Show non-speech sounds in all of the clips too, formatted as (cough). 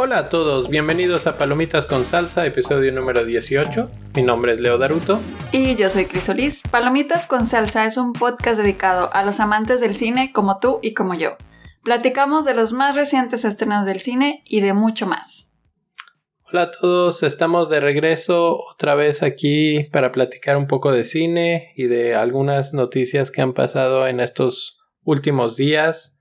Hola a todos, bienvenidos a Palomitas con Salsa, episodio número 18. Mi nombre es Leo Daruto. Y yo soy Crisolis. Palomitas con Salsa es un podcast dedicado a los amantes del cine como tú y como yo. Platicamos de los más recientes estrenos del cine y de mucho más. Hola a todos, estamos de regreso otra vez aquí para platicar un poco de cine y de algunas noticias que han pasado en estos últimos días.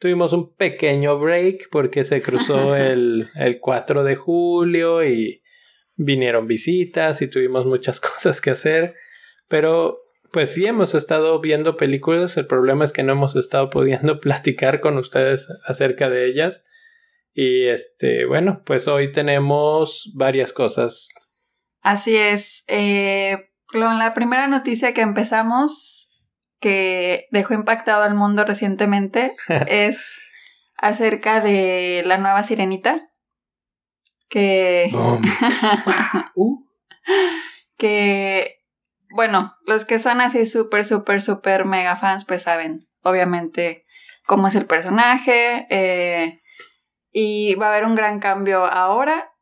Tuvimos un pequeño break porque se cruzó (laughs) el, el 4 de julio y vinieron visitas y tuvimos muchas (laughs) cosas que hacer. Pero pues sí hemos estado viendo películas. El problema es que no hemos estado pudiendo (laughs) platicar con ustedes acerca de ellas. Y este, bueno, pues hoy tenemos varias cosas. Así es. Eh, con la primera noticia que empezamos que dejó impactado al mundo recientemente (laughs) es acerca de la nueva sirenita. Que. (laughs) Uh. que. Bueno, los que son así súper, súper, súper mega fans, pues saben, obviamente, cómo es el personaje. Eh, y va a haber un gran cambio ahora.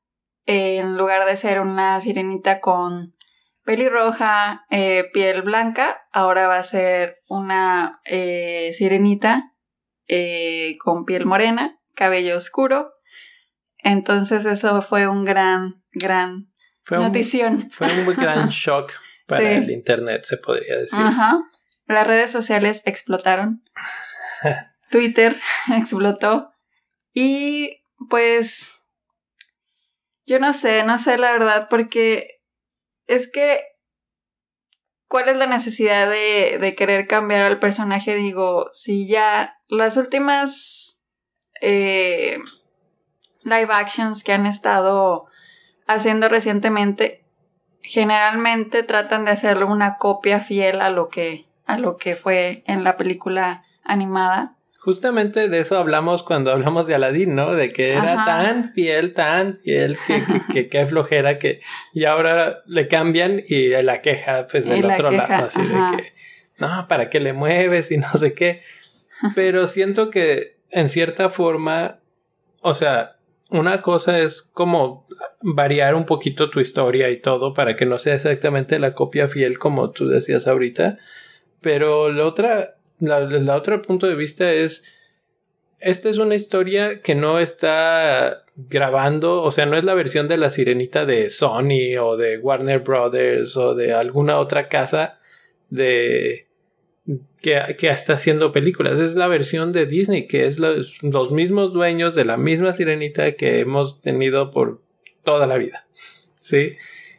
en lugar de ser una sirenita con pelirroja, eh, piel blanca, ahora va a ser una eh, sirenita eh, con piel morena, cabello oscuro. Entonces eso fue un gran, gran notición. fue un gran (laughs) shock para el Internet, se podría decir. Ajá. Las redes sociales explotaron. (laughs) Twitter (laughs) explotó. Y pues yo no sé, no sé la verdad, porque es que, ¿cuál es la necesidad de, de querer cambiar al personaje? Digo, si ya las últimas eh, live actions que han estado haciendo recientemente, generalmente tratan de hacerle una copia fiel a lo que, a lo que fue en la película animada. Justamente de eso hablamos cuando hablamos de Aladdin, ¿no? De que era tan fiel, tan fiel, que, que, flojera que... Y ahora le cambian y la queja, pues, del otro lado, así de que... No, ¿para qué le mueves? Y no sé qué. Pero siento que, en cierta forma, o sea, una cosa es como variar un poquito tu historia y todo para que no sea exactamente la copia fiel como tú decías ahorita. Pero la otra la, otro punto de vista es, esta es una historia que no está grabando, o sea, no es la versión de la sirenita de Sony o de Warner Brothers o de alguna otra casa de que, que está haciendo películas. Es la versión de Disney, que es los, los mismos dueños de la misma sirenita que hemos tenido por toda la vida. ¿Sí?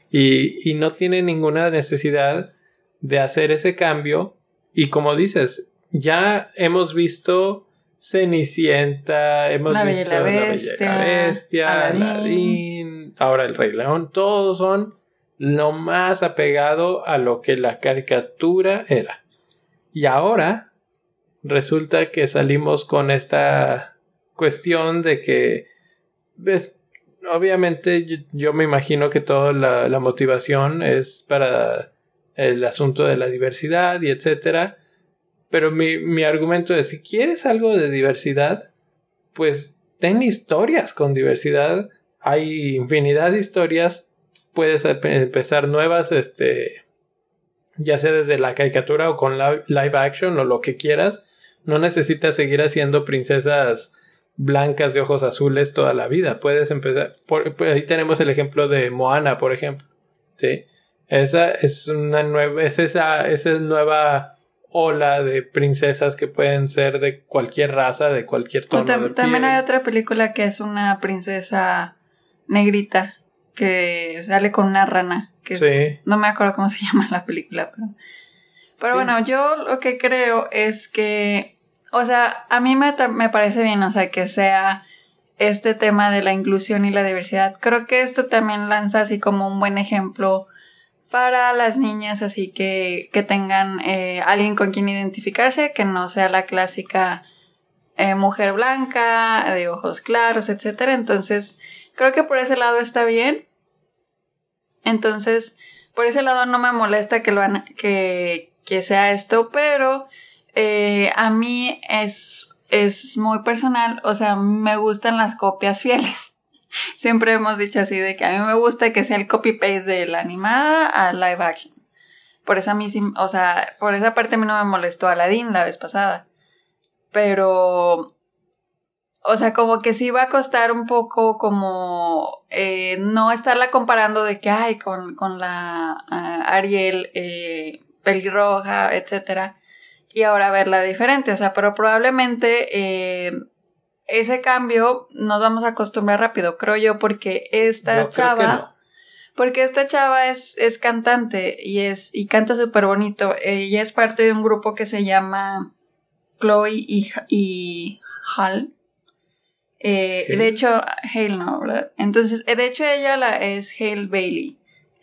Y, y no tiene ninguna necesidad de hacer ese cambio y como dices, ya hemos visto Cenicienta, hemos visto la Bestia, La Bestia Aladdin, ahora el Rey León, todos son lo más apegado a lo que la caricatura era. Y ahora resulta que salimos con esta cuestión de que, ves, obviamente yo, me imagino que toda la, la motivación es para el asunto de la diversidad y etcétera. Pero mi, mi argumento es, si quieres algo de diversidad, pues ten historias con diversidad. Hay infinidad de historias. Puedes empezar nuevas, este, ya sea desde la caricatura o con live action o lo que quieras. No necesitas seguir haciendo princesas blancas de ojos azules toda la vida. Puedes empezar. Por, ahí tenemos el ejemplo de Moana, por ejemplo. ¿sí? Esa es una nueva, es esa, esa nueva ola de princesas que pueden ser de cualquier raza, de cualquier tono. también hay otra película que es una princesa negrita que sale con una rana. Que no me acuerdo cómo se (laughs) llama la película, pero. Pero bueno, yo lo que creo es que. O sea, a mí me, me parece bien, o sea, que sea este tema de la inclusión y la diversidad. Creo que esto también lanza así como un buen ejemplo para las niñas, así que, que tengan eh, alguien con quien identificarse, que no sea la clásica eh, mujer blanca, de ojos claros, etc. Entonces, creo que por ese lado está bien. Entonces, por ese lado no me molesta que, lo que, que sea esto, pero eh, a mí es, es muy personal, o sea, me gustan las copias fieles. Siempre hemos dicho así de que a mí me gusta que sea el copy-paste de la animada a live action. Por eso a mí sí, o sea, por esa parte a mí no me molestó Aladdin la vez pasada. Pero o sea, como que sí va a costar un poco como eh, no estarla comparando de que hay con, con la Ariel eh, pelirroja, etcétera, y ahora verla diferente. O sea, pero probablemente eh, ese cambio nos vamos a acostumbrar rápido, creo yo, porque esta chava. Porque esta chava es, es cantante y es y canta súper bonito. Ella es parte de un grupo que se llama Chloe y, y Hall eh, de hecho, Hale no, ¿verdad? Entonces, eh, de hecho, ella la, es Hale Bailey.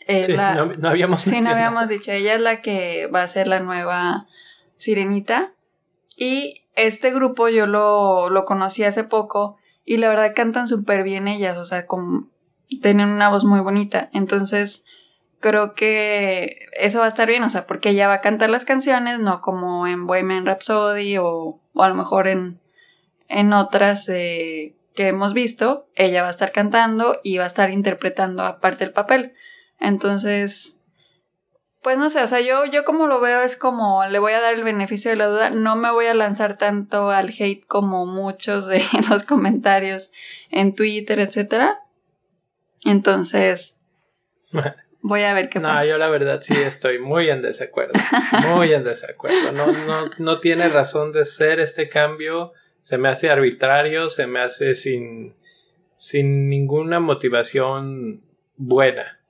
sí, no, habíamos Sí, no habíamos dicho. Ella es la que va a ser la nueva sirenita. Y este grupo yo lo, lo conocí hace poco. Y la verdad cantan súper bien ellas. O sea, como, tienen una voz muy bonita. Entonces, creo que eso va a estar bien. O sea, porque ella va a cantar las canciones, no como en Bohemian Rhapsody o, o a lo mejor en en otras que hemos visto, ella va a estar cantando y va a estar interpretando aparte el papel. Entonces, pues no sé, o sea, yo, yo como lo veo es como le voy a dar el beneficio de la duda, no me voy a lanzar tanto al hate como muchos de (laughs) los comentarios en Twitter, etcétera. Entonces, (laughs) voy a ver qué pasa. No, yo la verdad sí estoy muy en desacuerdo, muy en desacuerdo. No, no, no tiene razón de ser este cambio se me hace arbitrario, se me hace sin, sin ninguna motivación buena.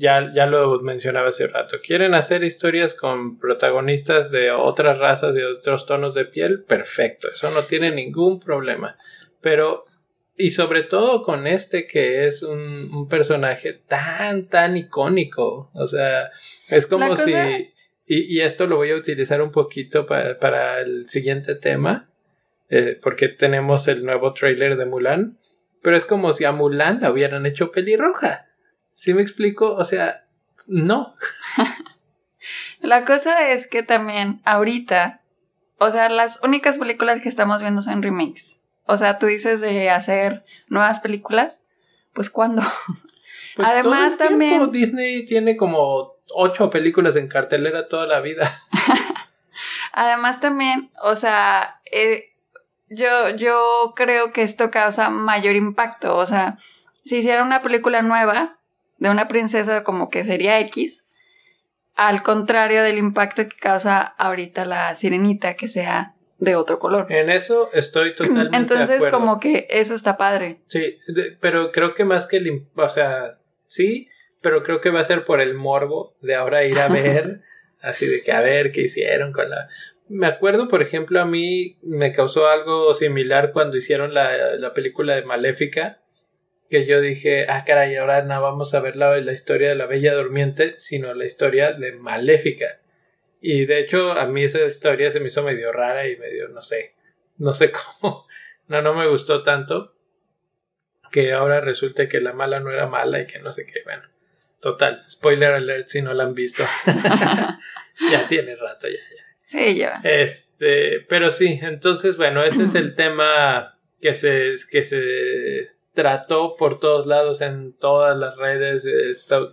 Ya, ya lo mencionaba hace rato. ¿Quieren hacer historias con protagonistas de otras razas, de otros tonos de piel? Perfecto, eso no tiene ningún problema. Pero, y sobre todo con este que es un, personaje tan, tan icónico. O sea, es como si... Y, y, esto lo voy a utilizar un poquito para, para el siguiente tema eh, porque tenemos el nuevo trailer de Mulan, pero es como si a Mulan la hubieran hecho pelirroja. ¿Sí me explico? O sea, no. (laughs) la cosa es que también ahorita, o sea, las únicas películas que estamos viendo son remakes. O sea, tú dices de hacer nuevas películas, pues ¿cuándo? (laughs) Pues Además también Disney tiene como ocho películas en cartelera toda la vida. (laughs) Además también, o sea, eh, yo, yo creo que esto causa mayor impacto. O sea, si hiciera una película nueva de una princesa como que sería X, al contrario del impacto que causa ahorita la sirenita, que sea de otro color. En eso estoy (clears throat) totalmente Entonces, como que eso está padre. Sí, pero creo que más que el. O sea, sí, pero creo que va a ser por el morbo de ahora ir a (laughs) ver. así de que a ver qué hicieron con la. Me acuerdo, por ejemplo, a mí me causó algo similar cuando hicieron la, la película de Maléfica, que yo dije, ah, caray, ahora no vamos a ver la, la, historia de la Bella Durmiente, sino la historia de Maléfica. Y de hecho, a mí esa historia se me hizo medio rara y medio, no sé, no sé (laughs) cómo, no, no me gustó tanto, que ahora resulte que la mala no era mala y que no sé qué, bueno. Total, spoiler alert si no la han visto. (laughs) (laughs) ya tiene rato, ya, ya. Sí, ya. Este, pero sí, entonces, bueno, ese es el (clears throat) tema que se, que se trató por todos lados en todas las redes.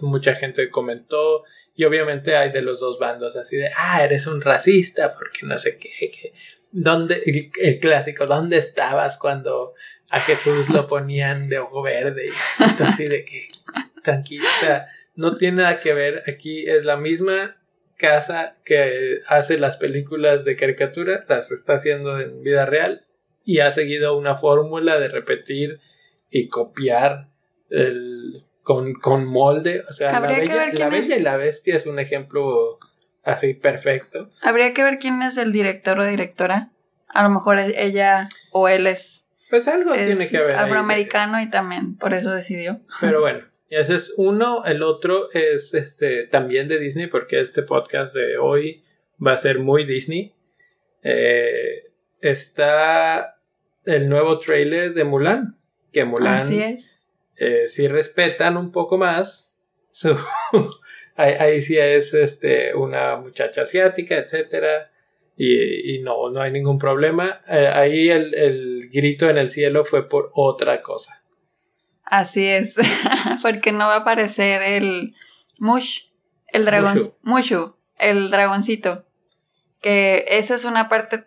mucha gente comentó. Y obviamente hay de los dos bandos, así de, ah, eres un racista, porque no sé qué, que, ¿dónde, el, clásico, ¿dónde estabas cuando a Jesús lo ponían de ojo verde? Y así de que, tranquilo, o sea, no tiene nada que ver, aquí es la misma casa que hace las películas de caricatura, las está haciendo en vida real y ha seguido una fórmula de repetir y copiar el, con, con molde. O sea, la bella, la bella y la bestia es un ejemplo así perfecto. Habría que ver quién es el director o directora. A lo mejor ella o él es. Pues algo tiene que ver. Afroamericano y también por eso decidió. Pero bueno, y ese es uno, el otro es este también de Disney, porque este podcast de hoy va a ser muy Disney. Eh, está el nuevo trailer de Mulan, que Mulan Así es. Eh, si respetan un poco más su (laughs) ahí, sí es este, una muchacha asiática, etcétera. Y, no, no hay ningún problema. Eh, ahí el, el grito en el cielo fue por otra cosa. Así es, (laughs) porque no va a aparecer el Mush, el dragón, Mushu. el dragoncito, que esa es una parte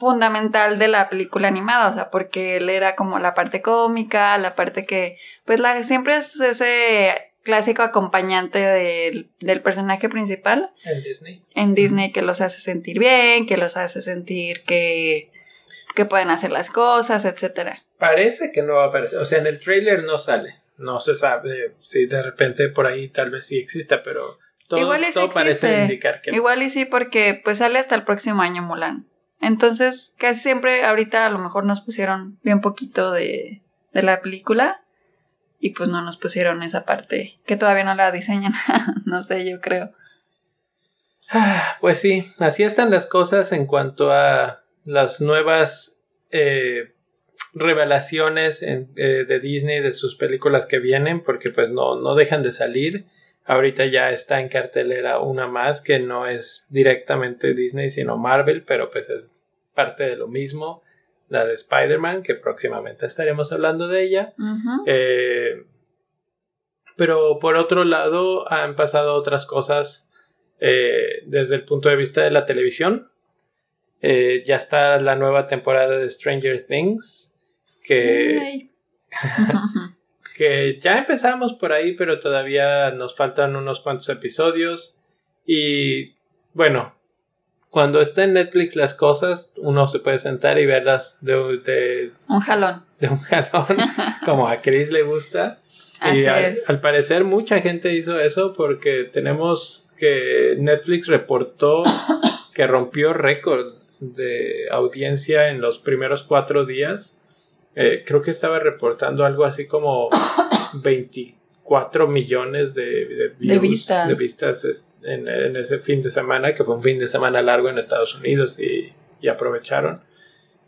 fundamental de la película animada, o sea, porque él era como la parte cómica, la parte que, pues la, siempre es ese clásico acompañante del, del personaje principal. En Disney. En Disney que los hace sentir bien, que los hace sentir que, que pueden hacer las cosas, etcétera. Parece que no va a aparecer, o sea, en el trailer no sale. No se sabe si de repente por ahí tal vez sí exista, pero todo, parece indicar que Igual y sí, porque pues sale hasta el próximo año Mulan. Entonces, casi siempre ahorita a lo mejor nos pusieron bien poquito de, de la película y pues no nos pusieron esa parte que todavía no la diseñan. (laughs) no sé, yo creo. Ah, pues sí, así están las cosas en cuanto a las nuevas eh, revelaciones eh, de Disney de sus películas que vienen, porque pues no, no dejan de salir. Ahorita ya está en cartelera una más que no es directamente Disney, sino Marvel, pero pues es parte de lo mismo. La de Spider-Man, que próximamente estaremos hablando de ella. Eh, pero por otro lado, han pasado otras cosas eh, desde el punto de vista de la televisión. ya está la nueva temporada de Stranger Things que, (laughs) que ya empezamos por ahí, pero todavía nos faltan unos cuantos episodios. Y bueno, cuando está en Netflix las cosas, uno se puede sentar y verlas de, un jalón. De un jalón, (laughs) como a Chris le gusta. y al, al, parecer mucha gente hizo eso porque tenemos que Netflix reportó que rompió récord de audiencia en los primeros cuatro días eh, creo que estaba reportando algo así como (coughs) 24 millones de, vistas, de vistas en, ese fin de semana, que fue un fin de semana largo en Estados Unidos y, aprovecharon.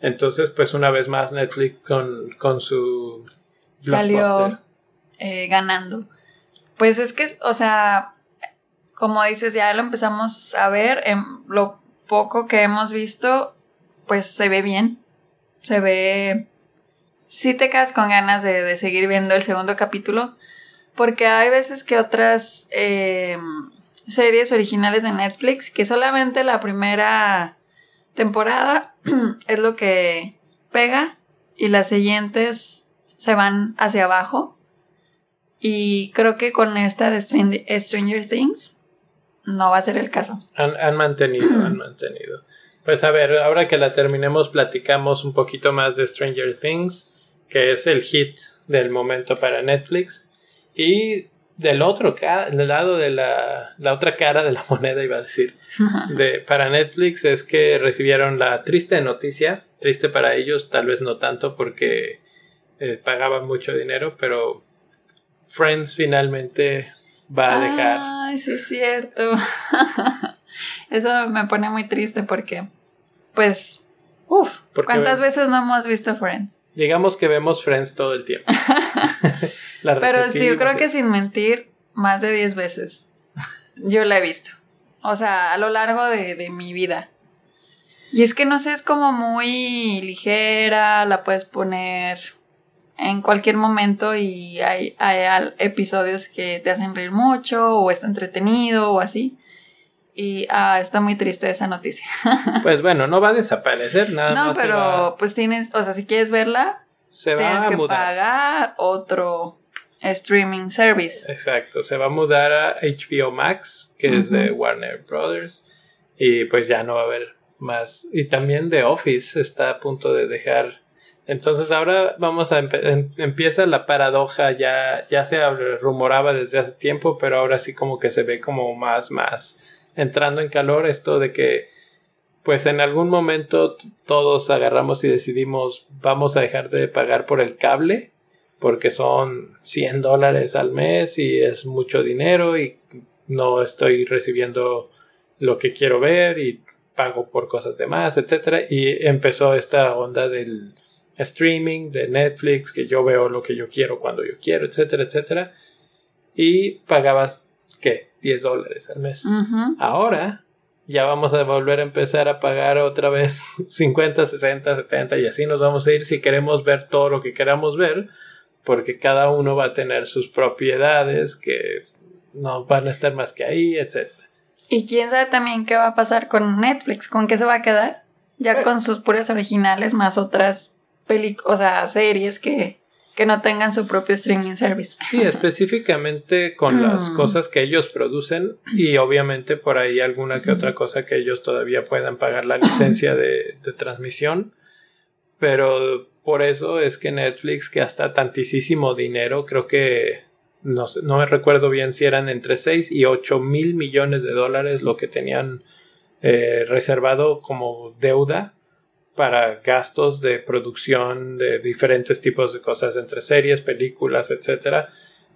Entonces, pues una vez más Netflix con, con su... Salió eh, ganando. Pues es que, o sea, como dices, ya lo empezamos a ver, en lo poco que hemos visto, pues se ve bien, se ve sí te quedas con ganas de, seguir viendo el segundo capítulo, porque hay veces que otras eh, series originales de Netflix, que solamente la primera temporada (clears throat) es lo que pega y las siguientes se van hacia abajo. Y creo que con esta de Stranger Things no va a ser el caso. Han, han mantenido, (clears throat) han mantenido. Pues a ver, ahora que la terminemos, platicamos un poquito más de Stranger Things que es el hit del momento para Netflix. Y del otro del lado de la, la, otra cara de la (laughs) moneda, iba a decir, (laughs) de, para Netflix es que recibieron la triste noticia, triste para ellos, tal vez no tanto porque eh, pagaban mucho dinero, pero Friends finalmente va a dejar. Ay, sí es cierto. (laughs) Eso me pone muy triste porque, pues, uff, ¿cuántas veces no hemos visto Friends? Digamos que vemos Friends todo el tiempo. (laughs) (laughs) Pero sí, yo creo que sin mentir, más de 10 veces. Yo la he visto. O sea, a lo largo de, mi vida. Y es que no sé, es como muy ligera, la puedes poner en cualquier momento y hay, hay episodios que te hacen reír mucho o está entretenido o así. Y ah, está muy triste esa noticia. (laughs) pues bueno, no va a desaparecer nada no, pero pues tienes, o sea, si quieres verla, se tienes que pagar otro streaming service. Exacto, se va a mudar a HBO Max, que es de Warner Brothers, y pues ya no va a haber más. Y también The Office está a punto de dejar. Entonces ahora vamos a em-, empieza la paradoja, ya, ya se rumoraba desde hace tiempo, pero ahora sí como que se ve como más, más entrando en calor esto de que pues en algún momento todos agarramos y decidimos vamos a dejar de pagar por el cable porque son 100 dólares al mes y es mucho dinero y no estoy recibiendo lo que quiero ver y pago por cosas de más, etcétera y empezó esta onda del streaming de Netflix que yo veo lo que yo quiero cuando yo quiero, etcétera, etcétera y pagabas ¿qué? 10 dólares al mes. Ahora ya vamos a volver a empezar a pagar otra vez 50, 60, 70 y así nos vamos a ir si queremos ver todo lo que queramos ver, porque cada uno va a tener sus propiedades que no van a estar más que ahí, etc. Y quién sabe también qué va a pasar con Netflix, con qué se va a quedar, ya eh. con sus puras originales más otras películas, o sea, series que que no tengan su propio streaming service. Sí, específicamente con las mm. cosas que ellos producen y obviamente por ahí alguna que otra cosa que ellos todavía puedan pagar la licencia de, transmisión. Pero por eso es que Netflix que gasta tantísimo dinero, creo que no, no me recuerdo bien si eran entre 6 y 8 mil millones de dólares lo que tenían eh, reservado como deuda para gastos de producción de diferentes tipos de cosas entre series, películas, etc.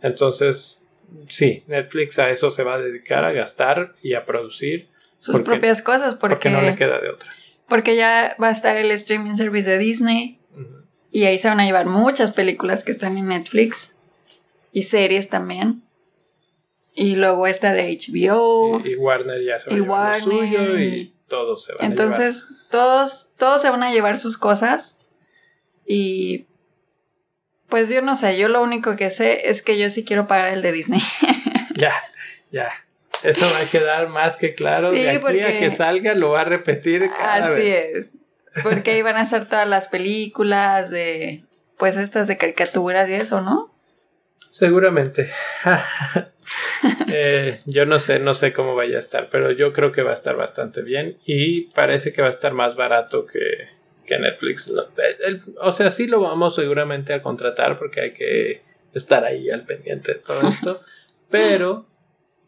Entonces, sí, Netflix a eso se va a dedicar a gastar y a producir sus propias cosas porque, no le queda de otra. Porque ya va a estar el streaming service de Disney y ahí se van a llevar muchas películas que están en Netflix y series también. Y luego esta de HBO. Y, Warner ya se va a suyo y todos se van Entonces, a llevar. todos, todos se van a llevar sus cosas. Y pues yo no sé, yo lo único que sé es que yo sí quiero pagar el de Disney. (laughs) ya, ya. Eso va a quedar más que claro. de aquí a que salga lo va a repetir cada Así es. Porque ahí van a estar todas las películas de, pues estas de caricaturas y eso, ¿no? Seguramente. (laughs) Eh, yo no sé, no sé cómo vaya a estar, pero yo creo que va a estar bastante bien y parece que va a estar más barato que, que Netflix. o sea, sí lo vamos seguramente a contratar porque hay que estar ahí al pendiente de todo esto, (laughs) pero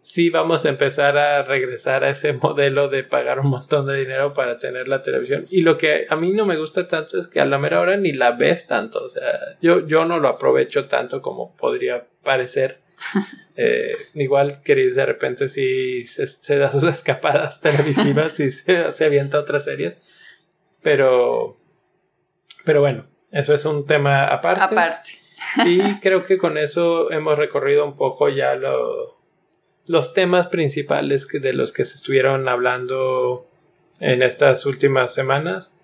sí vamos a empezar a regresar a ese modelo de pagar un montón de dinero para tener la televisión. Y lo que a mí no me gusta tanto es que a la mera hora ni la ves tanto. O sea, yo, yo no lo aprovecho tanto como podría parecer. (laughs) Eh, igual Chris de repente si se, da sus (laughs) escapadas televisivas y se, se avienta otras series. Pero, pero bueno, eso es un tema aparte. Aparte. y creo que con eso hemos recorrido un poco ya lo, los temas principales que, de los que se estuvieron hablando en estas últimas semanas.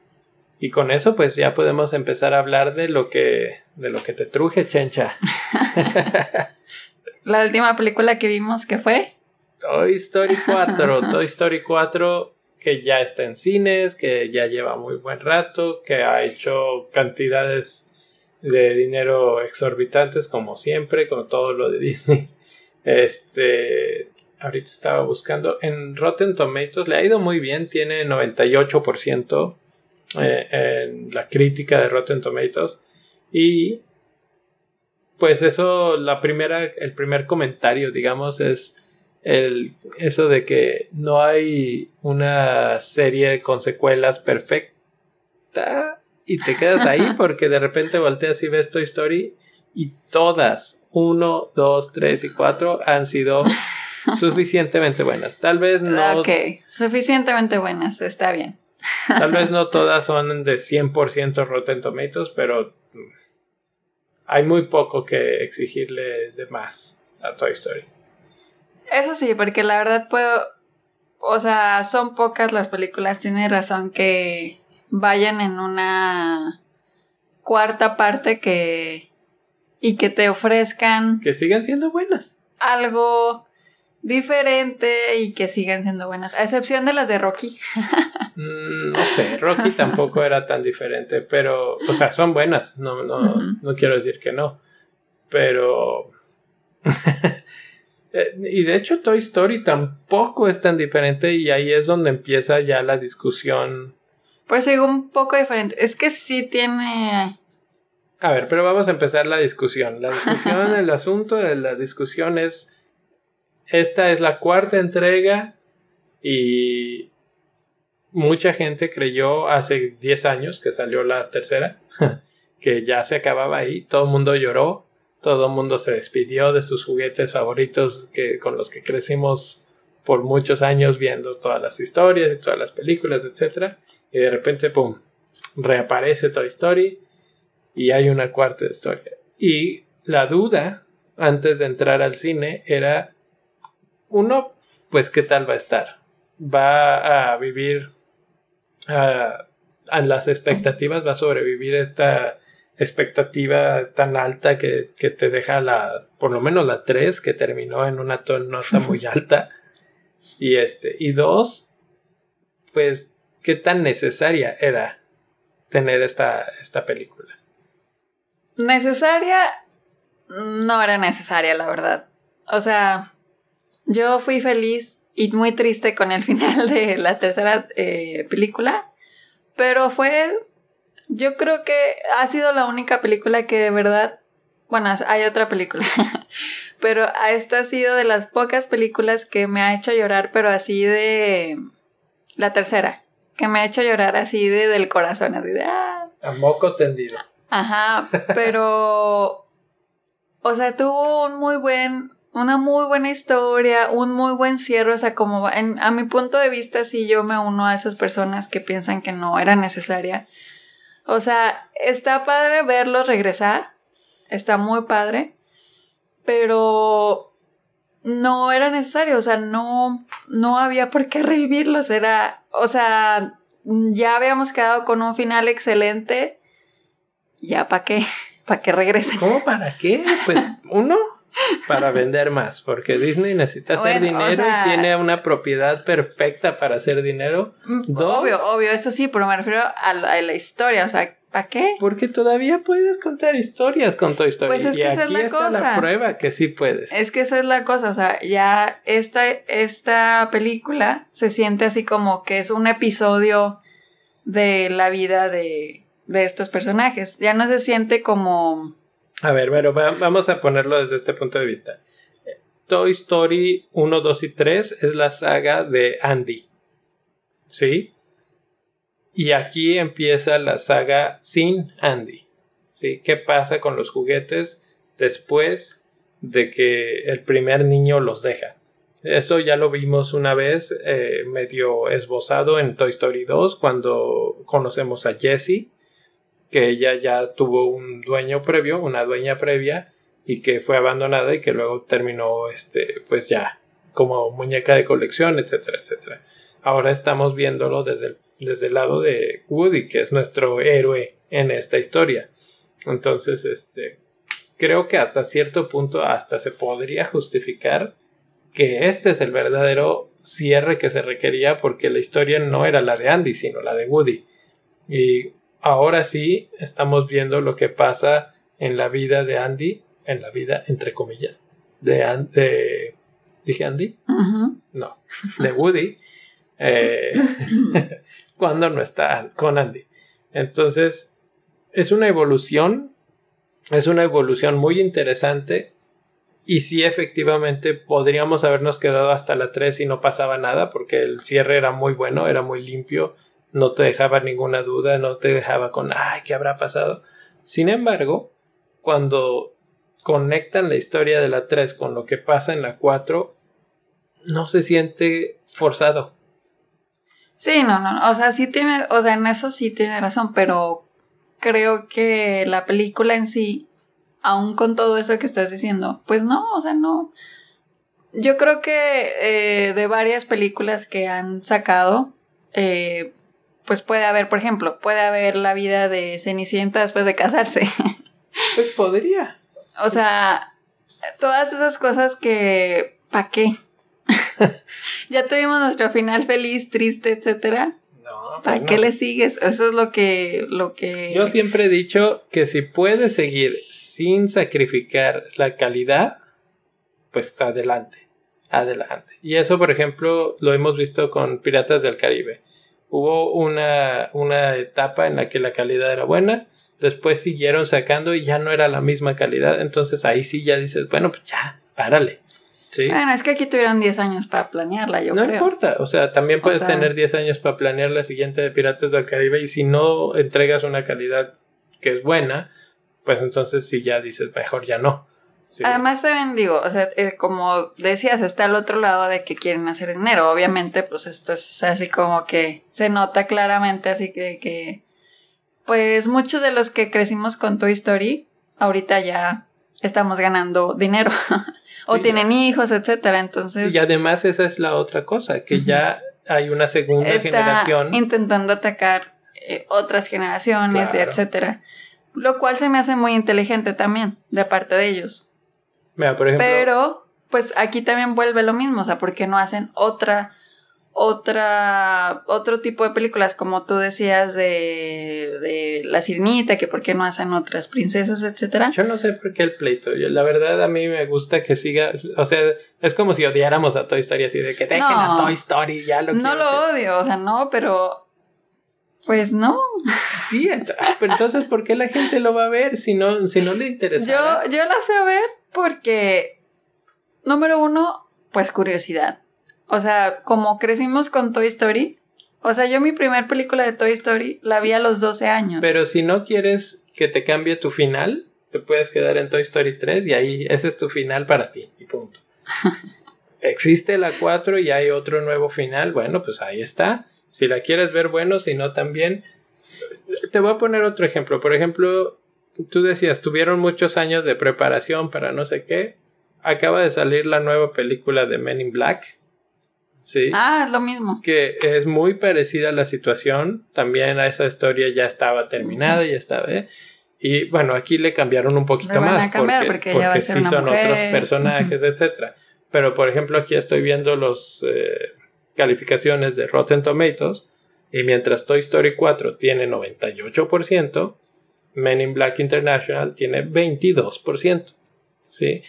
Y con eso pues ya podemos empezar a hablar de lo que de lo que te truje, Chencha. (laughs) La última película que vimos que fue Toy Story (laughs) 4, Toy Story 4 que ya está en cines, que ya lleva muy buen rato, que ha hecho cantidades de dinero exorbitantes como siempre, con todo lo de (laughs) Disney. Este, ahorita estaba buscando. En Rotten Tomatoes, le ha ido muy bien, tiene 98% eh, en la crítica de Rotten Tomatoes. Y pues eso, la primera, el primer comentario, digamos, es el, eso de que no hay una serie con secuelas perfecta y te quedas ahí (laughs) porque de repente volteas y ves Toy Story y todas, uno, dos, tres y cuatro han sido (laughs) suficientemente buenas. Tal vez no. Ok, suficientemente buenas, está bien. Tal vez no (laughs) todas son de 100% Rotten Tomatoes, pero hay muy poco que exigirle de más a Toy Story. Eso sí, porque la verdad puedo. O sea, son pocas las películas, tiene razón que vayan en una cuarta parte que y que te ofrezcan... Que sigan siendo buenas. Algo diferente y que sigan siendo buenas, a excepción de las de Rocky. (laughs) Mm, no sé, Rocky tampoco era tan diferente, pero, o sea, son buenas, no, no, no quiero decir que no, pero... (laughs) Eh, y de hecho Toy Story tampoco es tan diferente y ahí es donde empieza ya la discusión. Pues digo un poco diferente, es que sí tiene a ver, pero vamos a empezar la discusión. La discusión, (laughs) el asunto de la discusión es, esta es la cuarta entrega y mucha gente creyó hace 10 años que salió la tercera, (laughs) que ya se acababa ahí, todo el mundo lloró, todo el mundo se despidió de sus juguetes favoritos que, con los que crecimos por muchos años viendo todas las historias y todas las películas, etc. Y de repente, ¡pum!, reaparece Toy Story y hay una cuarta historia. Y la duda antes de entrar al cine era uno, pues, ¿qué tal va a estar? Va a vivir a, las expectativas, va a sobrevivir esta expectativa tan alta que, que, te deja la, por lo menos la 3, que terminó en una nota muy (laughs) alta. Y este, y dos, pues, qué tan necesaria era tener esta, esta película. Necesaria, no era necesaria, la verdad. O sea, yo fui feliz y muy triste con el (laughs) final de la tercera eh, película, pero fue, yo creo que ha sido la única película que de verdad, bueno, hay otra película, (laughs) pero esta ha sido de las pocas películas que me ha hecho llorar, pero así de la tercera, que me ha hecho llorar así de del corazón. Ah. A moco tendido. Ajá, pero... o sea, tuvo un muy buen... Una muy buena historia, un muy buen cierre, o sea, como en, a mi punto de vista sí yo me uno a esas personas que piensan que no era necesaria. O sea, está padre verlos regresar, está muy padre, pero no era necesario, o sea, no, no había por qué revivirlos, era, o sea, ya habíamos quedado con un final excelente, ya para qué, (laughs) para que regresen. ¿Cómo para qué? Pues uno, para vender más, porque Disney necesita hacer dinero y tiene una propiedad perfecta para hacer dinero. Mm, obvio, obvio, esto sí, pero me refiero a la historia, o sea, ¿Para qué? Porque todavía puedes contar historias con Toy Story. Pues es que y esa aquí es la está la prueba que sí puedes. Es que esa es la cosa, o sea, ya esta, esta película se siente así como que es un episodio de la vida de, de estos personajes. Ya no se siente como... A ver, bueno, vamos a ponerlo desde este punto de vista. Toy Story 1, 2 y 3 es la saga de Andy. ¿Sí? Y aquí empieza la saga sin Andy. ¿sí? ¿Qué pasa con los juguetes después de que el primer niño los deja? Eso ya lo vimos una vez eh, medio esbozado en Toy Story 2 cuando conocemos a Jessie, que ella ya tuvo un dueño previo, una dueña previa, y que fue abandonada y que luego terminó, este, pues ya, como muñeca de colección, etcétera, etcétera. Ahora estamos viéndolo desde el desde el lado de Woody, que es nuestro héroe en esta historia. Entonces, este, creo que hasta cierto punto hasta se podría justificar que este es el verdadero cierre que se requería porque la historia no era la de Andy, sino la de Woody. Y ahora sí estamos viendo lo que pasa en la vida de Andy, en la vida entre comillas, de, de ¿Dije Andy? No, de Woody. Eh, (laughs) cuando no está con Andy. Entonces, es una evolución, es una evolución muy interesante y sí efectivamente podríamos habernos quedado hasta la 3 y no pasaba nada porque el cierre era muy bueno, era muy limpio, no te dejaba ninguna duda, no te dejaba con, ay, ¿qué habrá pasado? Sin embargo, cuando conectan la historia de la 3 con lo que pasa en la 4, no se siente forzado. Sí, no, no, o sea, sí tiene, o sea, en eso sí tiene razón, pero creo que la película en sí, aún con todo eso que estás diciendo, pues no, o sea, no. Yo creo que eh, de varias películas que han sacado, eh, pues puede haber, por ejemplo, puede haber la vida de Cenicienta después de casarse. (laughs) Pues podría. O sea, todas esas cosas que, ¿para qué? (laughs) ya tuvimos nuestro final feliz, triste, etcétera. No, ¿Para pues qué le sigues? Eso es lo que, lo que. Yo siempre he dicho que si puedes seguir sin sacrificar la calidad, pues adelante. Adelante. Y eso, por ejemplo, lo hemos visto con Piratas del Caribe. Hubo una, una etapa en la que la calidad era buena, después siguieron sacando y ya no era la misma calidad. Entonces ahí sí ya dices, bueno, pues ya, párale. Bueno, es que aquí tuvieron 10 años para planearla, yo creo. No importa, o sea, también puedes tener 10 años para planear la siguiente de Piratas del Caribe y si no entregas una calidad que es buena, pues entonces sí ya dices, mejor ya no. Además también digo, o sea, eh, como decías, está al otro lado de que quieren hacer dinero. Obviamente, pues esto es así como que se nota claramente, así que, que pues muchos de los que crecimos con Toy Story, ahorita ya estamos ganando dinero. (laughs) o tienen hijos, etcétera. Entonces. Y además esa es la otra cosa, que ya hay una segunda está generación. Intentando atacar eh, otras generaciones, Claro. etcétera. Lo cual se me hace muy inteligente también, de parte de ellos. Mira, por ejemplo, Pero, pues aquí también vuelve lo mismo, o sea, ¿por qué no hacen otra, otra, otro tipo de películas, como tú decías de, de La Sirenita, que por qué no hacen otras princesas, etcétera? yo no sé por qué el pleito. Yo, la verdad, a mí me gusta que siga. O sea, es como si odiáramos a Toy Story así de que dejen No. a Toy Story, ya lo No lo que- odio, o sea, no, pero, pues no. Sí, ah, pero entonces, ¿por qué la gente lo va a ver si no, si no le interesa? Yo, yo la fui a ver porque, número uno, pues curiosidad. O sea, como crecimos con Toy Story, o sea, yo mi primer película de Toy Story la vi a los 12 años. Pero si no quieres que te cambie tu final, te puedes quedar en Toy Story 3 y ahí ese es tu final para ti y punto. (laughs) Existe la 4 y hay otro nuevo final, bueno, pues ahí está. Si la quieres ver, bueno, si no también. Te voy a poner otro ejemplo. Por ejemplo, tú decías, tuvieron muchos años de preparación para no sé qué. Acaba de salir la nueva película de Men in Black. Sí Ah, es lo mismo. que es muy parecida a la situación. También a esa historia ya estaba terminada, ya estaba. ¿eh? Y bueno, aquí le cambiaron un poquito van más a cambiar porque, sí son mujer. otros personajes, etcétera. Pero por ejemplo, aquí estoy viendo los eh, calificaciones de Rotten Tomatoes. Y mientras Toy Story 4 tiene 98%, Men in Black International tiene 22%. ¿Sí?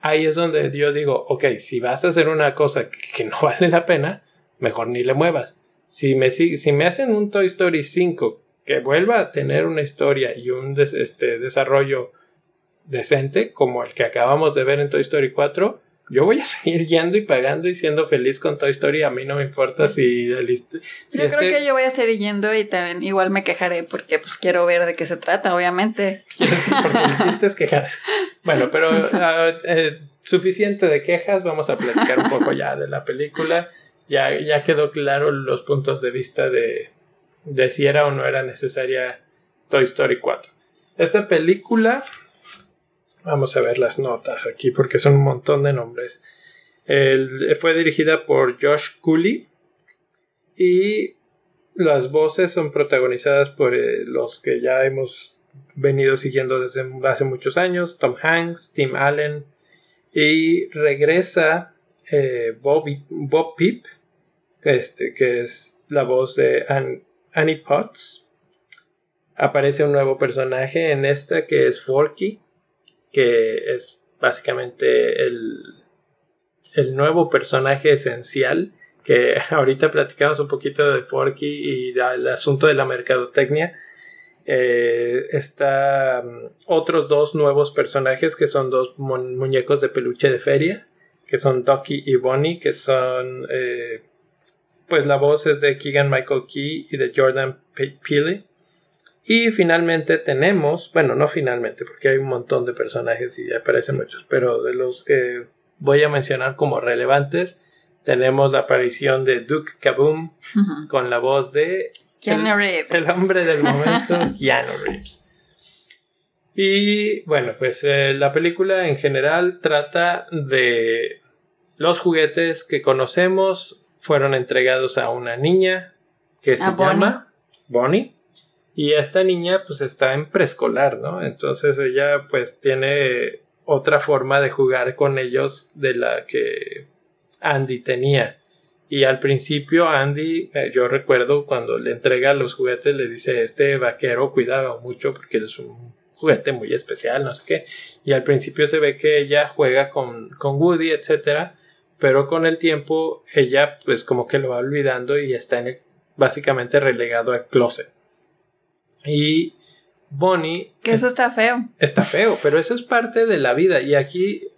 Ahí es donde yo digo, ok, si vas a hacer una cosa que, no (laughs) vale la pena, mejor ni le muevas. Si me, si, me hacen un Toy Story 5 que vuelva a tener una historia y un este, desarrollo decente, como el que acabamos de ver en Toy Story 4, yo voy a seguir yendo y pagando y siendo feliz con Toy Story. A mí no me importa si el, hist- si yo este- creo que yo voy a seguir yendo y también igual me quejaré porque pues quiero ver de qué se trata, obviamente. (laughs) Porque el chiste es quejarse. Bueno, pero ah, eh, suficiente de quejas. Vamos a platicar un poco ya de la película. Ya, ya quedó claro los puntos de vista de, de si era o no era necesaria Toy Story 4. Esta película. Vamos a ver las notas aquí porque son un montón de nombres. Fue dirigida por Josh Cooley y las voces son protagonizadas por eh, los que ya hemos venido siguiendo desde hace muchos años, Tom Hanks, Tim Allen, y regresa eh, Bob Peep, este, que es la voz de An- Annie Potts. Aparece un nuevo personaje en esta que es Forky, que es básicamente el, el nuevo personaje esencial que (laughs) ahorita platicamos un poquito de Forky y del asunto de la mercadotecnia. Eh, está um, otros dos nuevos personajes que son dos mu- muñecos de peluche de feria, que son Ducky y Bonnie, que son eh, pues la voz es de Keegan Michael Key y de Jordan Pe- Peele. Y finalmente tenemos, bueno, no finalmente, porque hay un montón de personajes y aparecen muchos, pero de los que voy a mencionar como relevantes, tenemos la aparición de Duke Kaboom con la voz de Keanu el- Reeves. el hombre del (laughs) momento, Keanu Reeves. Y bueno, pues eh, la película en general trata de los juguetes que conocemos fueron entregados a una niña que se A Bonnie. llama Bonnie. Y esta niña pues está en preescolar, ¿no? Entonces ella pues tiene otra forma de jugar con ellos de la que Andy tenía. Y al principio Andy, eh, yo recuerdo cuando le entrega los juguetes, le dice, este vaquero cuidado mucho porque es un juguete muy especial, no sé qué. Y al principio se ve que ella juega con, con Woody, etcétera, pero con el tiempo ella pues como que lo va olvidando y está en el, básicamente relegado al closet. Y Bonnie Que eso está feo. está feo, pero eso es parte de la vida. Y aquí,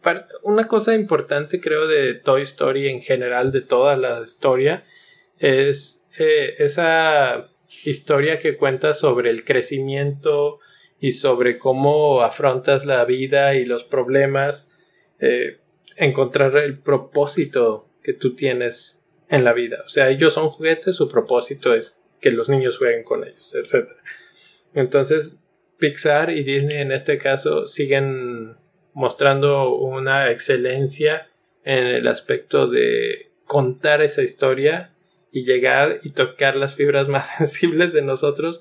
una cosa importante creo de Toy Story en general, de toda la historia, es eh, esa historia que cuenta sobre el crecimiento y sobre cómo afrontas la vida y los problemas, eh, encontrar el propósito que tú tienes en la vida. O sea, ellos son juguetes, su propósito es que los niños jueguen con ellos, etc. Entonces, Pixar y Disney en este caso siguen mostrando una excelencia en el aspecto de contar esa historia y llegar y tocar las fibras más (laughs) sensibles de nosotros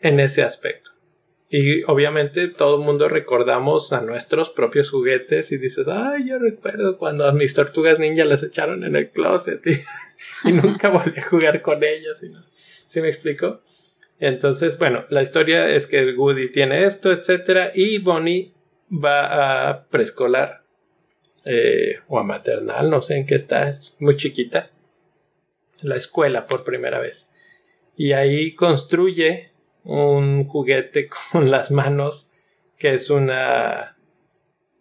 en ese aspecto. Y obviamente todo el mundo recordamos a nuestros propios juguetes y dices, ay, yo recuerdo cuando a mis tortugas ninja las echaron en el closet y, (laughs) nunca volví a jugar con ellas. ¿Sí me explico? Entonces, bueno, la historia es que Woody tiene esto, etcétera, y Bonnie va a preescolar eh, o a maternal, no sé en qué está, es muy chiquita, la escuela por primera vez. Y ahí construye un juguete (laughs) con las manos que es una...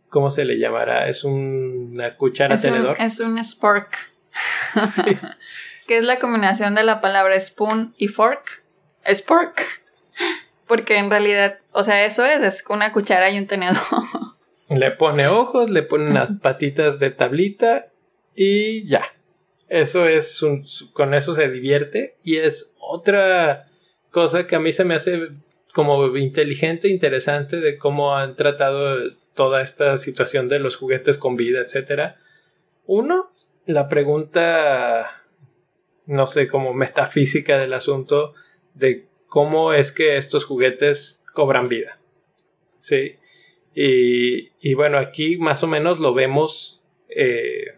¿Cómo se le llamará? Es una cuchara tenedor. es un spork. (laughs) que es la combinación de la palabra spoon y fork. Spork. Porque en realidad, o sea, eso es, es una cuchara y un tenedor. Le pone ojos, le pone unas patitas de tablita y ya. Eso es un, con eso se divierte y es otra cosa que a mí se me hace como inteligente, interesante de cómo han tratado toda esta situación de los juguetes con vida, etcétera. Uno, la pregunta, no sé, como metafísica del asunto de cómo es que estos juguetes cobran vida. Sí. Y, y bueno, aquí más o menos lo vemos eh,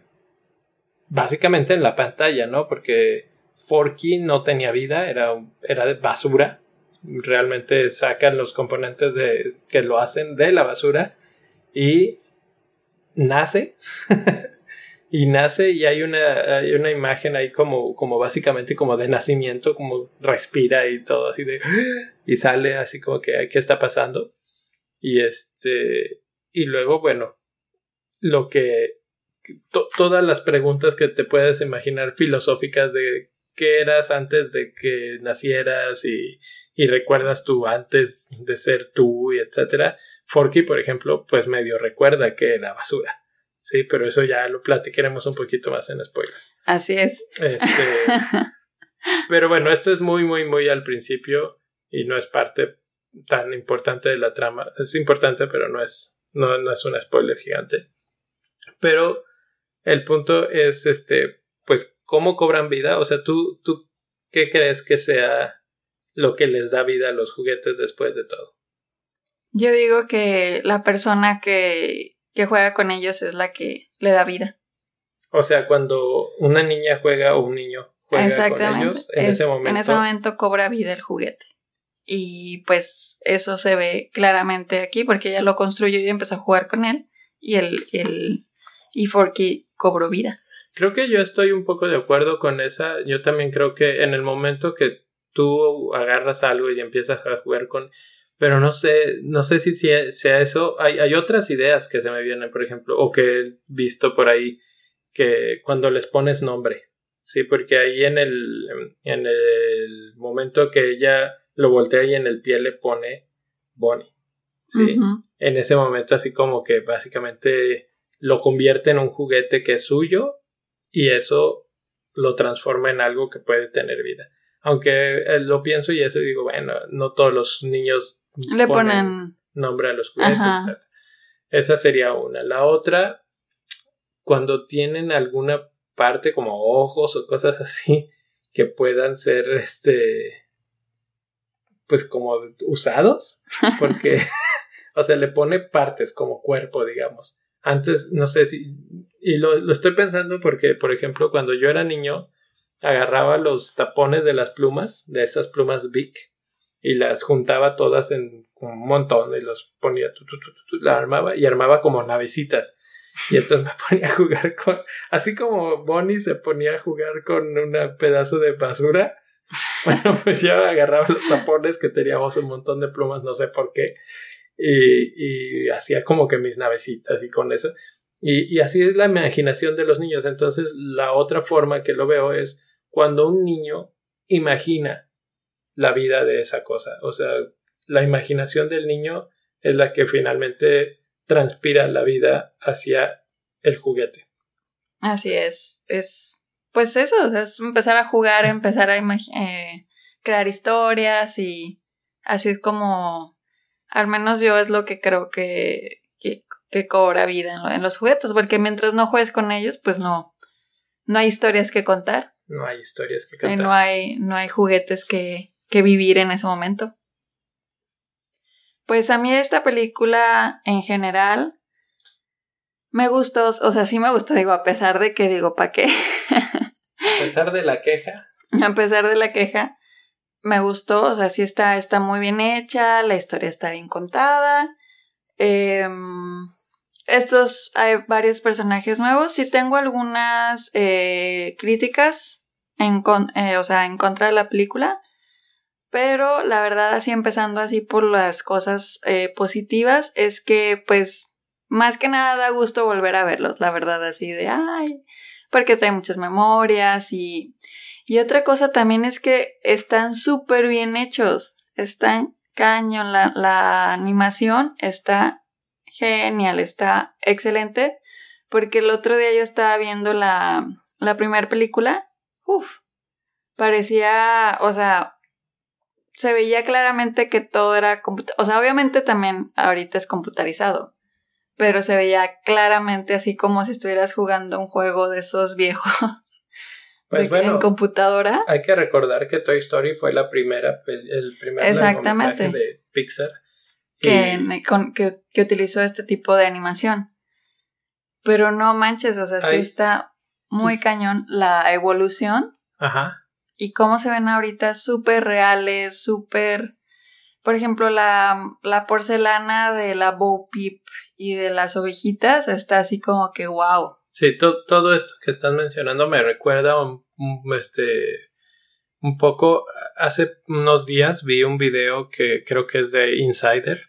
básicamente en la pantalla, ¿no? Porque Forky no tenía vida, era, era de basura. Realmente sacan los componentes de, que lo hacen de la basura y nace. (laughs) y nace y hay una, hay una imagen ahí como, como básicamente como de nacimiento, como respira y todo así de... y sale así como que, ¿qué está pasando? Y este... Y luego, bueno, lo que... todas las preguntas que te puedes imaginar filosóficas de qué eras antes de que nacieras y, y recuerdas tú antes de ser tú y etcétera. Forky, por ejemplo, pues medio recuerda que era basura. Sí, pero eso ya lo platicaremos un poquito más en spoilers. Así es. Este, (laughs) pero bueno, esto es muy, muy, muy al principio y no es parte tan importante de la trama. Es importante, pero no es, no, no es un spoiler gigante. Pero el punto es, este, pues cómo cobran vida. O sea, tú, tú, ¿qué crees que sea lo que les da vida a los juguetes después de todo? Yo digo que la persona que, que juega con ellos es la que le da vida. O sea, cuando una niña juega o un niño juega con ellos, en ese momento. En ese momento cobra vida el juguete. Y pues eso se ve claramente aquí porque ella lo construyó y empezó a jugar con él. Y el, el y Forky cobró vida. Creo que yo estoy un poco de acuerdo con esa. Yo también creo que en el momento que tú agarras algo y empiezas a jugar con... Pero no sé, no sé si sea eso. Hay, hay otras ideas que se me vienen, por ejemplo, o que he visto por ahí, que cuando les pones nombre. Sí, porque ahí en el, en el momento que ella lo voltea y en el pie le pone Bonnie. Sí. En ese momento así como que básicamente lo convierte en un juguete que es suyo y eso lo transforma en algo que puede tener vida. Aunque eh, lo pienso y eso digo, bueno, no todos los niños le ponen, nombre a los juguetes. Esa sería una. La otra, cuando tienen alguna parte como ojos o cosas así (laughs) que puedan ser este pues como usados (laughs) porque o sea le pone partes como cuerpo digamos antes no sé si y lo, lo, estoy pensando porque, por ejemplo, cuando yo era niño, agarraba los tapones de las plumas, de esas plumas Bic, y las juntaba todas en un montón y los ponía, la armaba y armaba como navecitas. Y entonces me (laughs) ponía a jugar con, así como Bonnie se ponía a jugar con un pedazo de basura. (laughs) Bueno, pues yo agarraba los tapones que teníamos un montón de plumas, no sé por qué, y, y hacía como que mis navecitas y con eso. Y, así es la imaginación de los niños. Entonces, la otra forma que lo veo es cuando un niño imagina la vida de esa cosa. O sea, la imaginación del niño es la que finalmente transpira la vida hacia el juguete. Así es. Es, pues eso, o sea, es empezar a jugar, empezar a eh, crear historias y así es como, al menos yo es lo que creo que, que, que cobra vida en, los juguetes, porque mientras no juegues con ellos, pues no, no hay historias que contar. No hay historias que contar. no hay, no hay juguetes que, que vivir en ese momento. Pues a mí esta película en general me gustó, o sea, sí me gustó, digo, a pesar de que digo, ¿para qué? a pesar de la queja. (laughs) A pesar de la queja, me gustó, o sea, sí está, está muy bien hecha, la historia está bien contada. Em, estos, hay varios personajes nuevos. Sí tengo algunas eh, críticas en, eh, o sea, en contra de la película. Pero la verdad, así empezando así por las cosas eh, positivas, es que pues más que nada da gusto volver a verlos, la verdad, así de, ay, porque trae muchas memorias y... Y otra cosa también es que están súper bien hechos, están cañón, la, la animación está genial, está excelente, porque el otro día yo estaba viendo la, la primera película, uff, parecía, o sea, se veía claramente que todo era, o sea, obviamente también ahorita es computarizado, pero se veía claramente así como si estuvieras jugando un juego de esos viejos. (laughs) Pues bueno, en computadora. Hay que recordar que Toy Story fue la primera, el primer Exactamente. de Pixar que, con, que, que, utilizó este tipo de animación. Pero no manches, o sea, sí está muy cañón la evolución. Ajá. Y cómo se ven ahorita súper reales, súper... Por ejemplo, la, la porcelana de la Bo Peep y de las ovejitas está así como que wow. Sí, todo esto que estás mencionando me recuerda un, este, un poco. Hace unos días vi un video que creo que es de Insider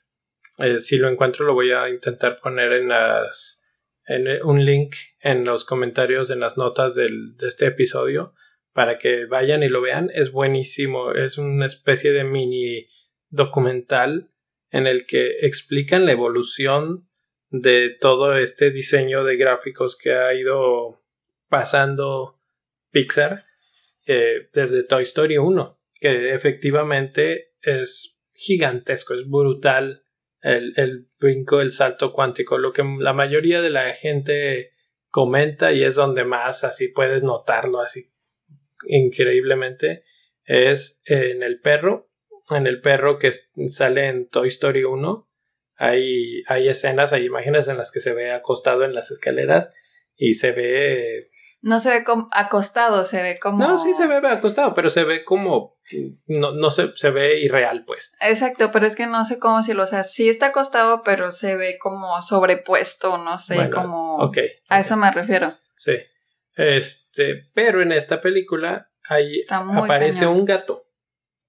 eh, si lo encuentro lo voy a intentar poner en las en un link en los comentarios en las notas del, de este episodio para que vayan y lo vean es buenísimo. Es una especie de mini documental en el que explican la evolución de todo este diseño de gráficos que ha ido pasando Pixar eh, desde Toy Story 1 que efectivamente es gigantesco es brutal el, el brinco, el salto cuántico, lo que la mayoría de la gente comenta y es donde más así puedes notarlo así increíblemente es en el perro, en el perro que sale en Toy Story 1. Hay, hay escenas, hay imágenes en las que se ve acostado en las escaleras y se ve no se ve como acostado, se ve como. No, sí se ve acostado, pero se ve como. No, no se, se ve irreal, pues. Exacto, pero es que no sé cómo decirlo. O sea, sí está acostado, pero se ve como sobrepuesto, no sé, como. A eso me refiero. Sí. Este, pero en esta película hay, aparece un gato.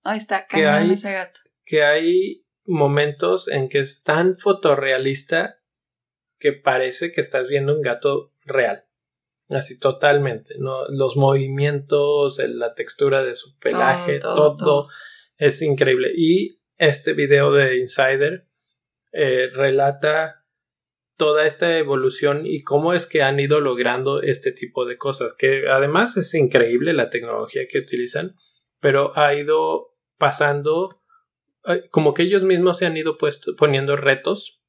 Ahí está, cañón ese gato. Que hay momentos en que es tan fotorrealista que parece que estás viendo un gato real. Así totalmente, ¿no? Los movimientos, la textura de su pelaje, todo, es increíble. Y este video de Insider eh, relata toda esta evolución y cómo es que han ido logrando este tipo de cosas, que además es increíble la tecnología que utilizan, pero ha ido pasando, eh, como que ellos mismos se han ido poniendo retos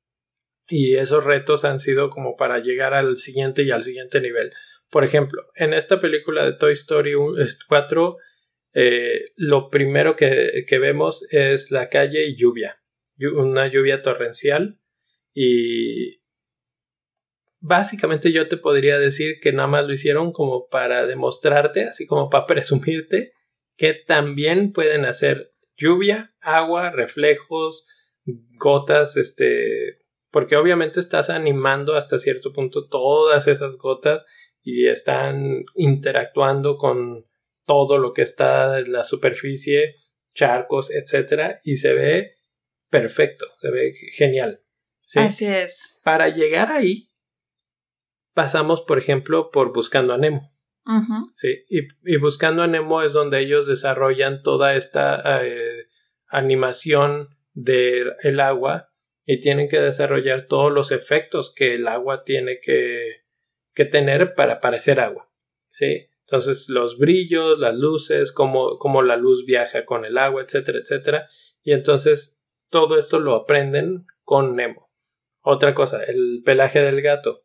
y esos retos han sido como para llegar al siguiente y al siguiente nivel. Por ejemplo, en esta película de Toy Story 4, eh, lo primero que, vemos es la calle y lluvia, una lluvia torrencial y básicamente yo te podría decir que nada más lo hicieron como para demostrarte, así como para (laughs) presumirte que también pueden hacer lluvia, agua, reflejos, gotas, este, porque obviamente estás animando hasta cierto punto todas esas gotas y están interactuando con todo lo que está en la superficie, charcos, etcétera, y se ve perfecto, se ve genial. Así es. Para llegar ahí, pasamos, por ejemplo, por Buscando a Nemo. Sí, y, Buscando a Nemo es donde ellos desarrollan toda esta eh, animación del el agua y tienen que desarrollar todos los efectos que el agua tiene que que tener para parecer agua. ¿sí? Entonces los brillos, las luces, cómo, cómo la luz viaja con el agua, etcétera, etcétera. Y entonces todo esto lo aprenden con Nemo. Otra cosa, el pelaje del gato.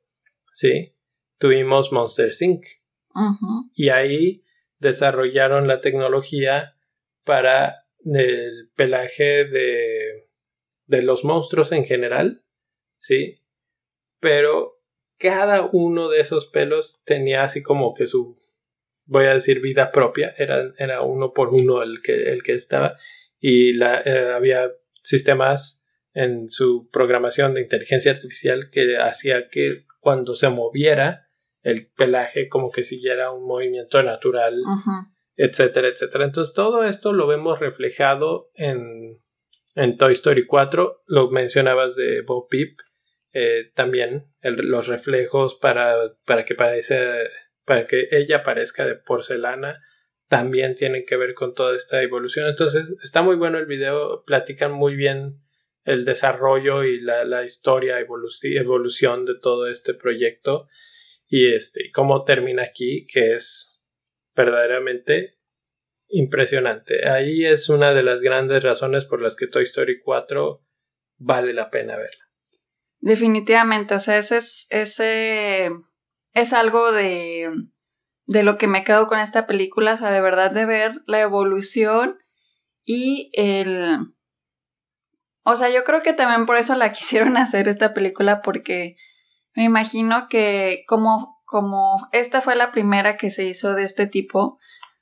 Sí, tuvimos Monster Inc. Y ahí desarrollaron la tecnología para el pelaje de, de los monstruos en general. Sí, pero cada uno de esos pelos tenía así como que su voy a decir vida propia era, era uno por uno el que, el que estaba y la, eh, había sistemas en su programación de inteligencia artificial que hacía que cuando se moviera el pelaje como que siguiera un movimiento natural, etcétera, etcétera. Entonces todo esto lo vemos reflejado en, en Toy Story 4, lo mencionabas de Bo Peep, eh, también los reflejos para, para que parece, para que ella parezca de porcelana también tienen que ver con toda esta evolución. Entonces, está muy bueno el video, platican muy bien el desarrollo y la, la historia, evolución de todo este proyecto y este, cómo termina aquí, que es verdaderamente impresionante. Ahí es una de las grandes razones por las que Toy Story 4 vale la pena verla. Definitivamente, o sea, ese es, ese es algo de de lo que me quedo con esta película, o sea, de verdad de ver la evolución y el... O sea, yo creo que también por eso la (laughs) quisieron hacer esta película porque me imagino que como, como esta fue la primera que se hizo de este tipo,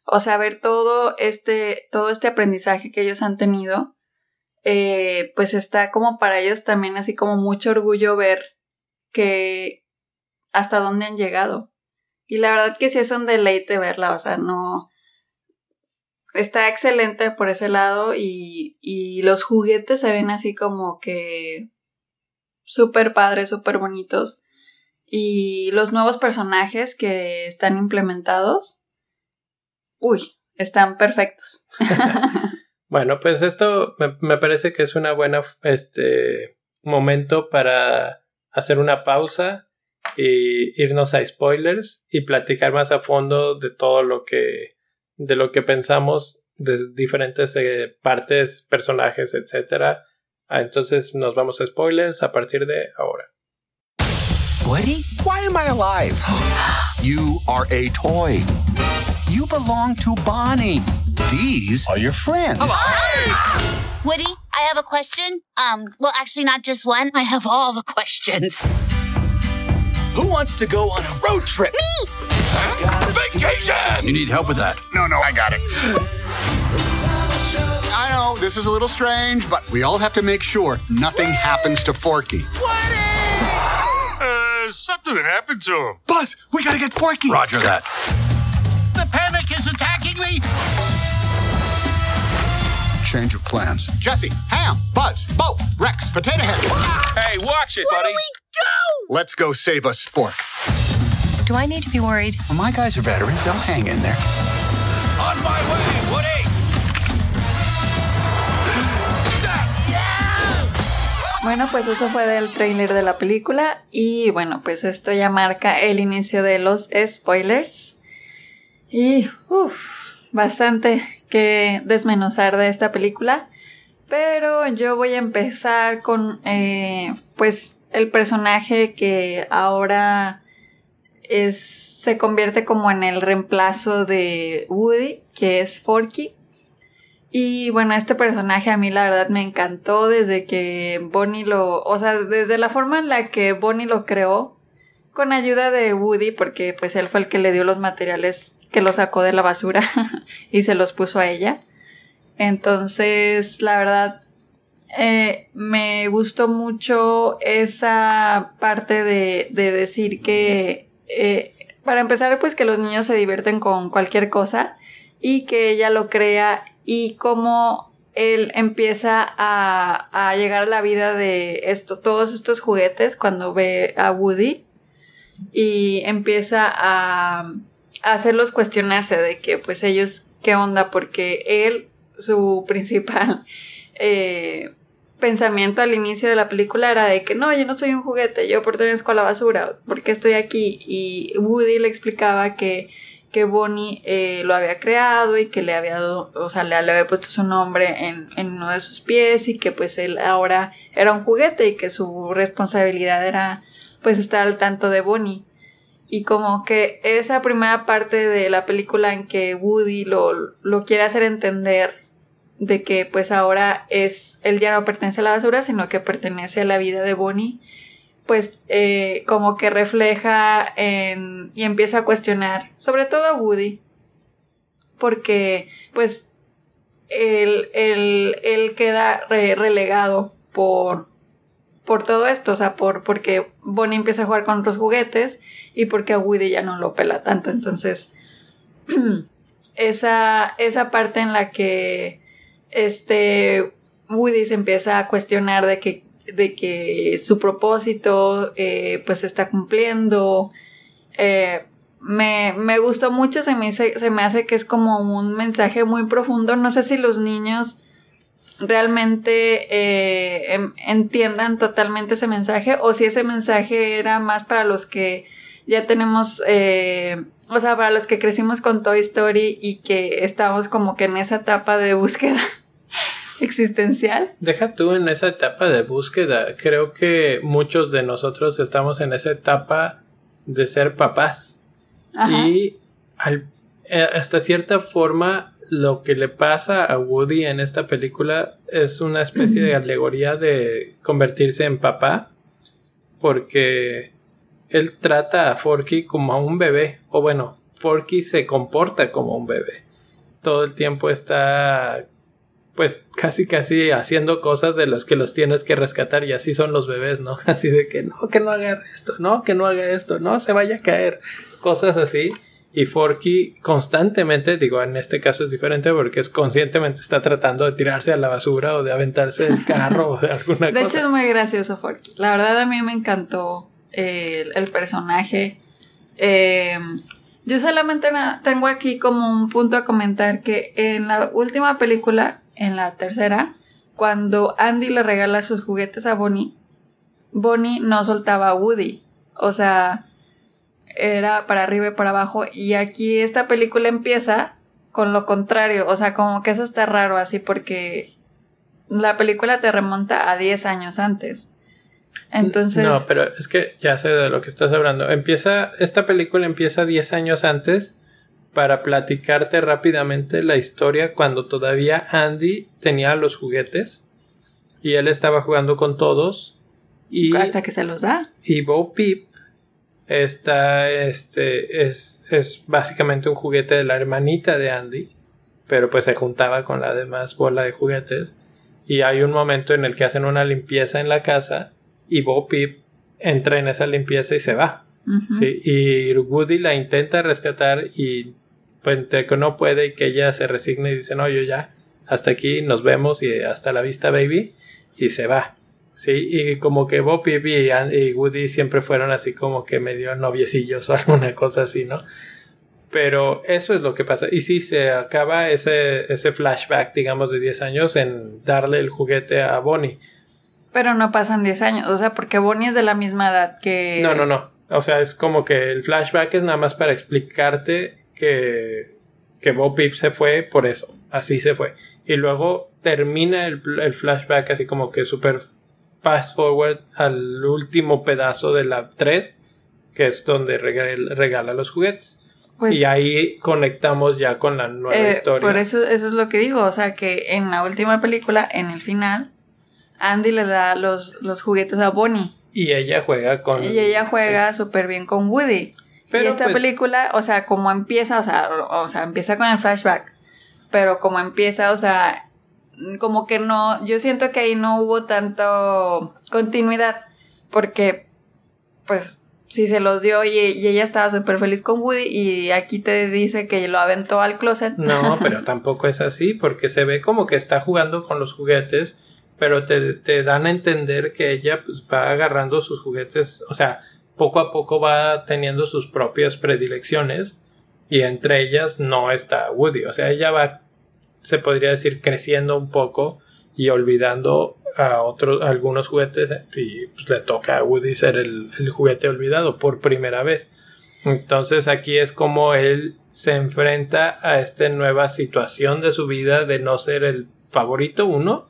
o sea, ver todo este, todo este aprendizaje que ellos han tenido, eh, pues está como para ellos también así como mucho orgullo ver que hasta dónde han llegado. Y la verdad que sí es un deleite verla, o sea, no... Está excelente por ese lado y, y los juguetes se ven así como que súper padres, súper bonitos. Y los nuevos personajes que están implementados, uy, están perfectos. (laughs) (laughs) bueno, pues esto me, me, parece que es una buena este momento para hacer una pausa y irnos a spoilers y platicar más a fondo de todo lo que de lo que pensamos de diferentes eh, partes, personajes, etcétera. Ah, entonces nos vamos a spoilers a partir de ahora. Woody, why am I alive? (gasps) you are a toy. You belong to Bonnie. These are your friends. (gasps) Woody, I have a question. Um, well, actually, not just one. I have all the questions. Who wants to go on a road trip? Me! Huh? Vacation! You need help with that? No, no, I got it. I know, this is a little strange, but we all have to make sure nothing happens to Forky. Uh, something happened to him. Buzz, we gotta get Forky. Roger that. The panic is attacking me. Change of plans. Jesse, Ham, Buzz, Bo, Rex, Potato Head. Hey, watch it, Where buddy. do we go? Let's go save us Spork. Do I need to be worried? Well, my guys are veterans. They'll hang in there. On my way, Woody. Bueno, pues eso fue del trailer de la película y bueno, pues esto ya marca el inicio de los spoilers. Y uff, bastante que desmenuzar de esta película. Pero yo voy a empezar con eh, pues el personaje que ahora es se convierte como en el reemplazo de Woody, que es Forky. Y bueno, este personaje a mí la verdad me encantó desde que Bonnie lo, o sea, desde la forma en la que Bonnie lo creó, con ayuda de Woody, porque pues él fue el que le dio los materiales que lo sacó de la basura (laughs) y se los puso a ella. Entonces, la verdad, eh, me gustó mucho esa parte de, de decir que, eh, para empezar, pues que los niños se divierten con cualquier cosa y que ella lo crea y cómo él empieza a, a llegar a la vida de esto, todos estos juguetes cuando ve a Woody y empieza a, a hacerlos cuestionarse de que pues ellos qué onda porque él su principal (laughs) eh, pensamiento al inicio de la película era de que no, yo no soy un juguete, yo pertenezco a la basura, ¿por qué estoy aquí? Y Woody le explicaba que, que Bonnie eh, lo había creado y que le había dado, o sea, le, le, había puesto su nombre en, en uno de sus pies y que pues él ahora era un juguete y que su responsabilidad era pues estar al tanto de Bonnie. Y como que esa primera parte de la película en que Woody lo, lo quiere hacer entender de que pues ahora es, él ya no pertenece a la basura, sino que pertenece a la vida de Bonnie, pues eh, como que refleja en, y empieza a cuestionar, sobre todo a Woody, porque pues él, él, él queda relegado por, por todo esto, o sea, por, porque Bonnie empieza a jugar con otros juguetes y porque a Woody ya no lo pela tanto, entonces (clears throat) esa, esa parte en la que este Woody se empieza a cuestionar de que, de que su propósito eh, pues se está cumpliendo. Eh, me, me, gustó mucho, se me, se me hace que es como un mensaje muy profundo. No sé si los niños realmente eh, em, entiendan totalmente ese mensaje o si ese mensaje era más para los que ya tenemos, o sea, para los que crecimos con Toy Story y que estamos como que en esa etapa de búsqueda existencial. Deja tú en esa etapa de búsqueda. Creo que muchos de nosotros estamos en esa etapa de ser papás. Y eh, hasta cierta forma lo que le pasa a Woody en esta película es una especie de alegoría de convertirse en papá. Porque él trata a Forky como a un bebé. O bueno, Forky se comporta como un bebé. Todo el tiempo está pues casi casi haciendo cosas de los que los tienes que rescatar y así son los bebés, ¿no? (laughs) Así de que no, que no haga esto, no, que no haga esto, no, se vaya a caer, cosas así. Y Forky constantemente, digo, en este caso es diferente porque es conscientemente está tratando de tirarse a la basura o de aventarse del carro o de alguna (laughs) cosa. De hecho es muy gracioso Forky. La verdad a mí me encantó el, el personaje. Eh, yo solamente tengo aquí como un punto a comentar que en la última película en la tercera, cuando Andy le regala sus juguetes a Bonnie, Bonnie no soltaba a Woody. O sea, era para arriba y para abajo. Y aquí esta película empieza con lo contrario. O sea, como que eso está raro así porque la película te remonta a 10 años antes. Entonces. No, pero es que ya sé de lo que estás hablando. Empieza. Esta película empieza 10 años antes para platicarte rápidamente la historia cuando todavía Andy tenía los juguetes y él estaba jugando con todos y hasta que se los da. Y Bo Peep está este es, es básicamente un juguete de la hermanita de Andy, pero pues se juntaba con la demás bola de juguetes y hay un momento en el que hacen una limpieza en la casa y Bo Peep entra en esa limpieza y se va. ¿sí? Y Woody la intenta rescatar y pues que no puede y que ella se resigne y dice, no, yo ya, hasta aquí nos vemos y hasta la vista, baby, y se va. Sí, y como que Bob y, y Woody siempre fueron así como que medio noviecillos (laughs) o alguna cosa así, ¿no? Pero eso es lo que pasa. Y sí, se acaba ese, ese flashback, digamos, de 10 años en darle el juguete a Bonnie. Pero no pasan 10 años, o sea, porque Bonnie es de la misma edad que... No, no, no. O sea, es como que el flashback es nada más para explicarte que, que Bo Peep se fue por eso. Así se fue. Y luego termina el, flashback así como que super fast forward al último pedazo de la 3, que es donde regala, los juguetes. Pues y ahí conectamos ya con la nueva eh, historia. Por eso, eso es lo que digo. O sea, que en la última película, en el final, Andy le da los, los juguetes a Bonnie. Y ella juega con. Y ella juega súper bien con Woody y esta pues, película, o sea, como empieza, o sea, o sea, empieza con el flashback, pero como empieza, o sea, como que no, yo siento que ahí no hubo tanto continuidad, porque, pues, si se los dio y, y ella estaba súper feliz con Woody y aquí te dice que lo aventó al closet. No, pero (laughs) tampoco es así, porque se ve como que está jugando con los juguetes, pero te, te dan a entender que ella pues, va agarrando sus juguetes, o sea, poco a poco va teniendo sus propias predilecciones y entre ellas no está Woody. O sea, ella va, se podría decir, creciendo un poco y olvidando a otros, algunos juguetes y pues, le toca a Woody ser el, juguete olvidado por primera vez. Entonces aquí es como él se enfrenta a esta nueva situación de su vida de no ser el favorito, uno,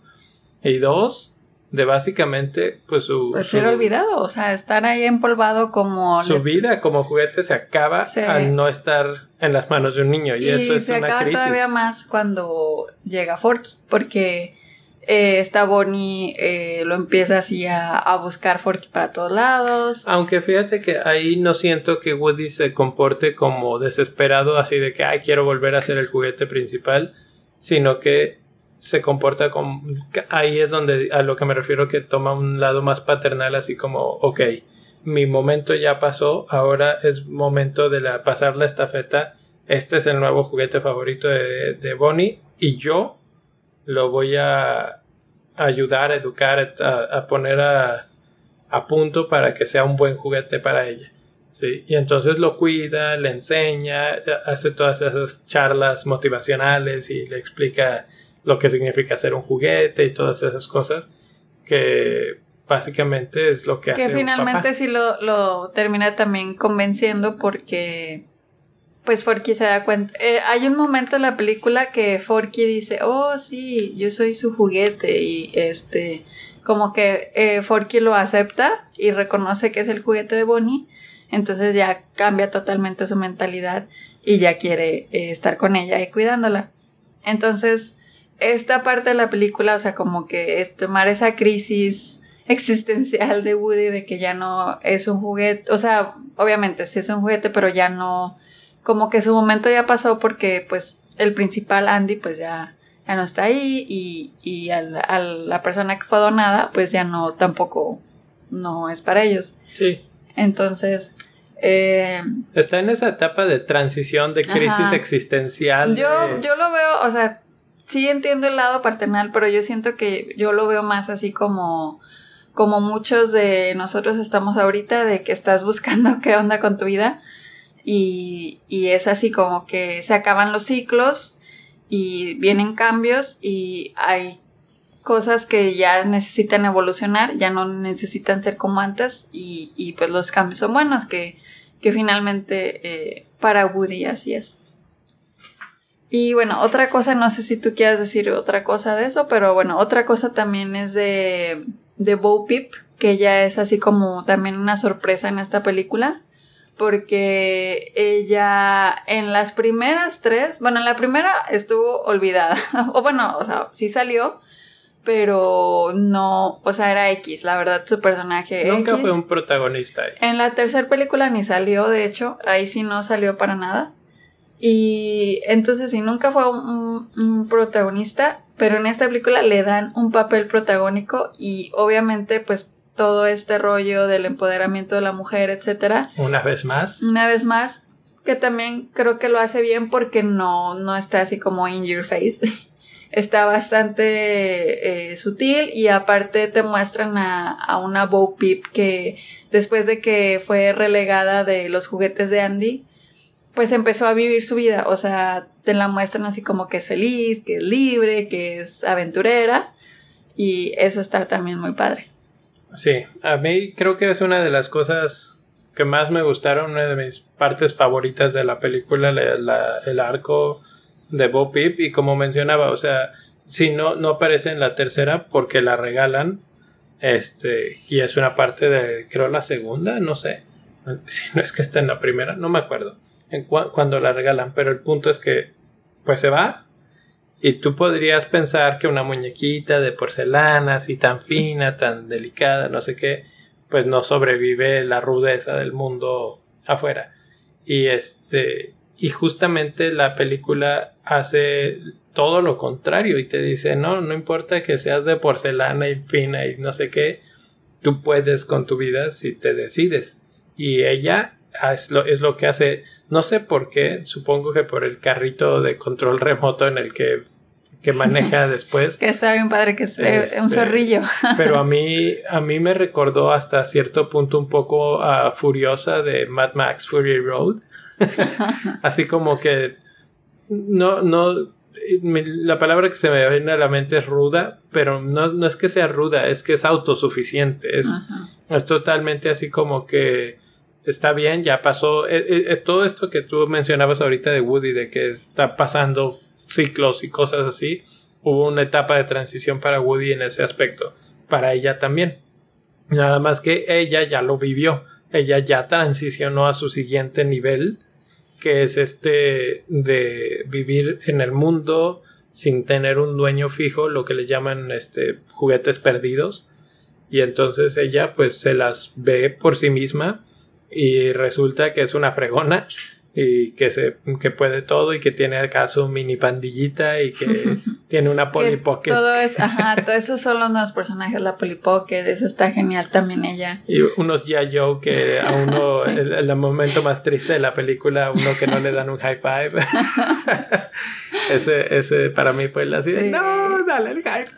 y dos, de básicamente, pues su... Pues ser olvidado, o sea, estar ahí empolvado como... Su vida como juguete se acaba al no estar en las manos de un niño y, eso es se una acaba crisis. todavía más cuando llega Forky, porque eh, esta Bonnie eh, lo empieza así a, a buscar Forky para todos lados. Aunque fíjate que ahí no siento que Woody se comporte como desesperado, así de que, ay, quiero volver a ser el juguete principal, sino que se comporta como... Ahí es donde a lo que me refiero que toma un lado más paternal, así como, ok, mi momento ya pasó, ahora es momento de la, pasar la estafeta, este es el nuevo juguete favorito de, de Bonnie y yo lo voy a ayudar, a educar, a, a poner a, a punto para que sea un buen juguete para ella. Sí, y entonces lo cuida, le enseña, hace todas esas charlas motivacionales y le explica lo que significa ser un juguete y todas esas cosas que básicamente es lo que, hace Que un finalmente papá. sí lo, lo termina también convenciendo porque pues Forky se da cuenta. eh, hay un momento en la película que Forky dice, oh sí, yo soy su juguete y este, como que eh, Forky lo acepta y reconoce que es el juguete de Bonnie, entonces ya cambia totalmente su mentalidad y ya quiere eh, estar con ella y cuidándola. Entonces, esta parte de la película, o sea, como que es tomar esa crisis existencial de Woody de que ya no es un juguete, o sea, obviamente sí es un juguete, pero ya no, como que su momento ya pasó porque pues el principal Andy pues ya, ya no está ahí y, y al- a la persona que fue donada pues ya no tampoco no es para ellos. Sí, Entonces, eh, está en esa etapa de transición, de crisis Ajá. existencial. Yo, de- yo lo veo, o sea, sí entiendo el lado paternal, pero yo siento que yo lo veo más así como, como muchos de nosotros estamos ahorita, de que estás buscando (laughs) qué onda con tu vida. Y, y es así como que se acaban los ciclos y vienen cambios y hay cosas que ya necesitan evolucionar, ya no necesitan ser como antes y, y pues los cambios son buenos, que, que finalmente eh, para Woody así es. Y bueno, otra cosa, no sé si tú quieras decir otra cosa de eso, pero bueno, otra cosa también es de, de Bo Peep, que ya es así como también una sorpresa en esta película, porque ella en las primeras tres, bueno, en la primera estuvo olvidada, (laughs) o bueno, o sea, sí salió, pero no, o sea, era X, la verdad, su personaje Nunca X. fue un protagonista ahí. En la tercera película ni salió, de hecho, ahí sí no salió para nada. Y entonces sí, nunca fue un, un protagonista, pero en esta película le dan un papel protagónico y obviamente pues todo este rollo del empoderamiento de la mujer, etcétera, Una vez más. una vez más, que también creo que lo hace bien porque no, no está así como in your face. (laughs) está bastante eh, sutil y aparte te muestran a, a una Bo Peep que después de que fue relegada de los juguetes de Andy, pues empezó a vivir su vida. O sea, te la muestran así como que es feliz, que es libre, que es aventurera y eso está también muy padre. Sí, a mí creo que es una de las cosas que más me gustaron, una de mis partes favoritas de la película, la- el arco de Bo Peep y como mencionaba, o sea, si no, no aparece en la tercera porque la regalan, este, y es una parte de, creo, la segunda, no sé, (laughs) si no es que está en la primera, no me acuerdo, cuando la regalan, pero el punto es que, pues se va, y tú podrías pensar que una muñequita de porcelana, así tan fina, tan delicada, no sé qué, pues no sobrevive la rudeza del mundo afuera. Y este, y justamente la película hace todo lo contrario y te dice, no, no importa que seas de porcelana y fina y no sé qué, tú puedes con tu vida si te decides. Y ella es lo, es lo que hace, no sé por qué, supongo que por el carrito de control remoto en el que, que maneja (laughs) después. Que está bien padre que es un Este, zorrillo. Pero a (laughs) mí, a mí me recordó hasta cierto punto un poco a Furiosa de Mad Max Fury Road. (laughs) Así como que no, no, me- la palabra que se me viene a la mente es ruda, pero no, no es que sea ruda, es que es autosuficiente, es, Ajá. es totalmente así como que está bien, ya pasó. Eh, eh, eh, todo esto que tú mencionabas ahorita de Woody, de que está pasando ciclos y cosas así, hubo una etapa de transición para Woody en ese aspecto. Para ella también. Nada más que ella ya lo vivió. Ella ya transicionó a su siguiente nivel, que es este de vivir en el mundo sin tener un dueño fijo, lo que le llaman este juguetes perdidos. Y entonces ella pues se las ve por sí misma y resulta que es una fregona y que se que puede todo y que tiene acá su mini pandillita y que (laughs) tiene una Polly Pocket. Todo es, ajá, (laughs) todo eso son los personajes, la Polly Pocket, eso está genial también ella. Y unos ya Joe que a uno, (laughs) el, momento más triste de la película, uno que no le dan un high five. ese, ese para mí el así de, no, dale el hype.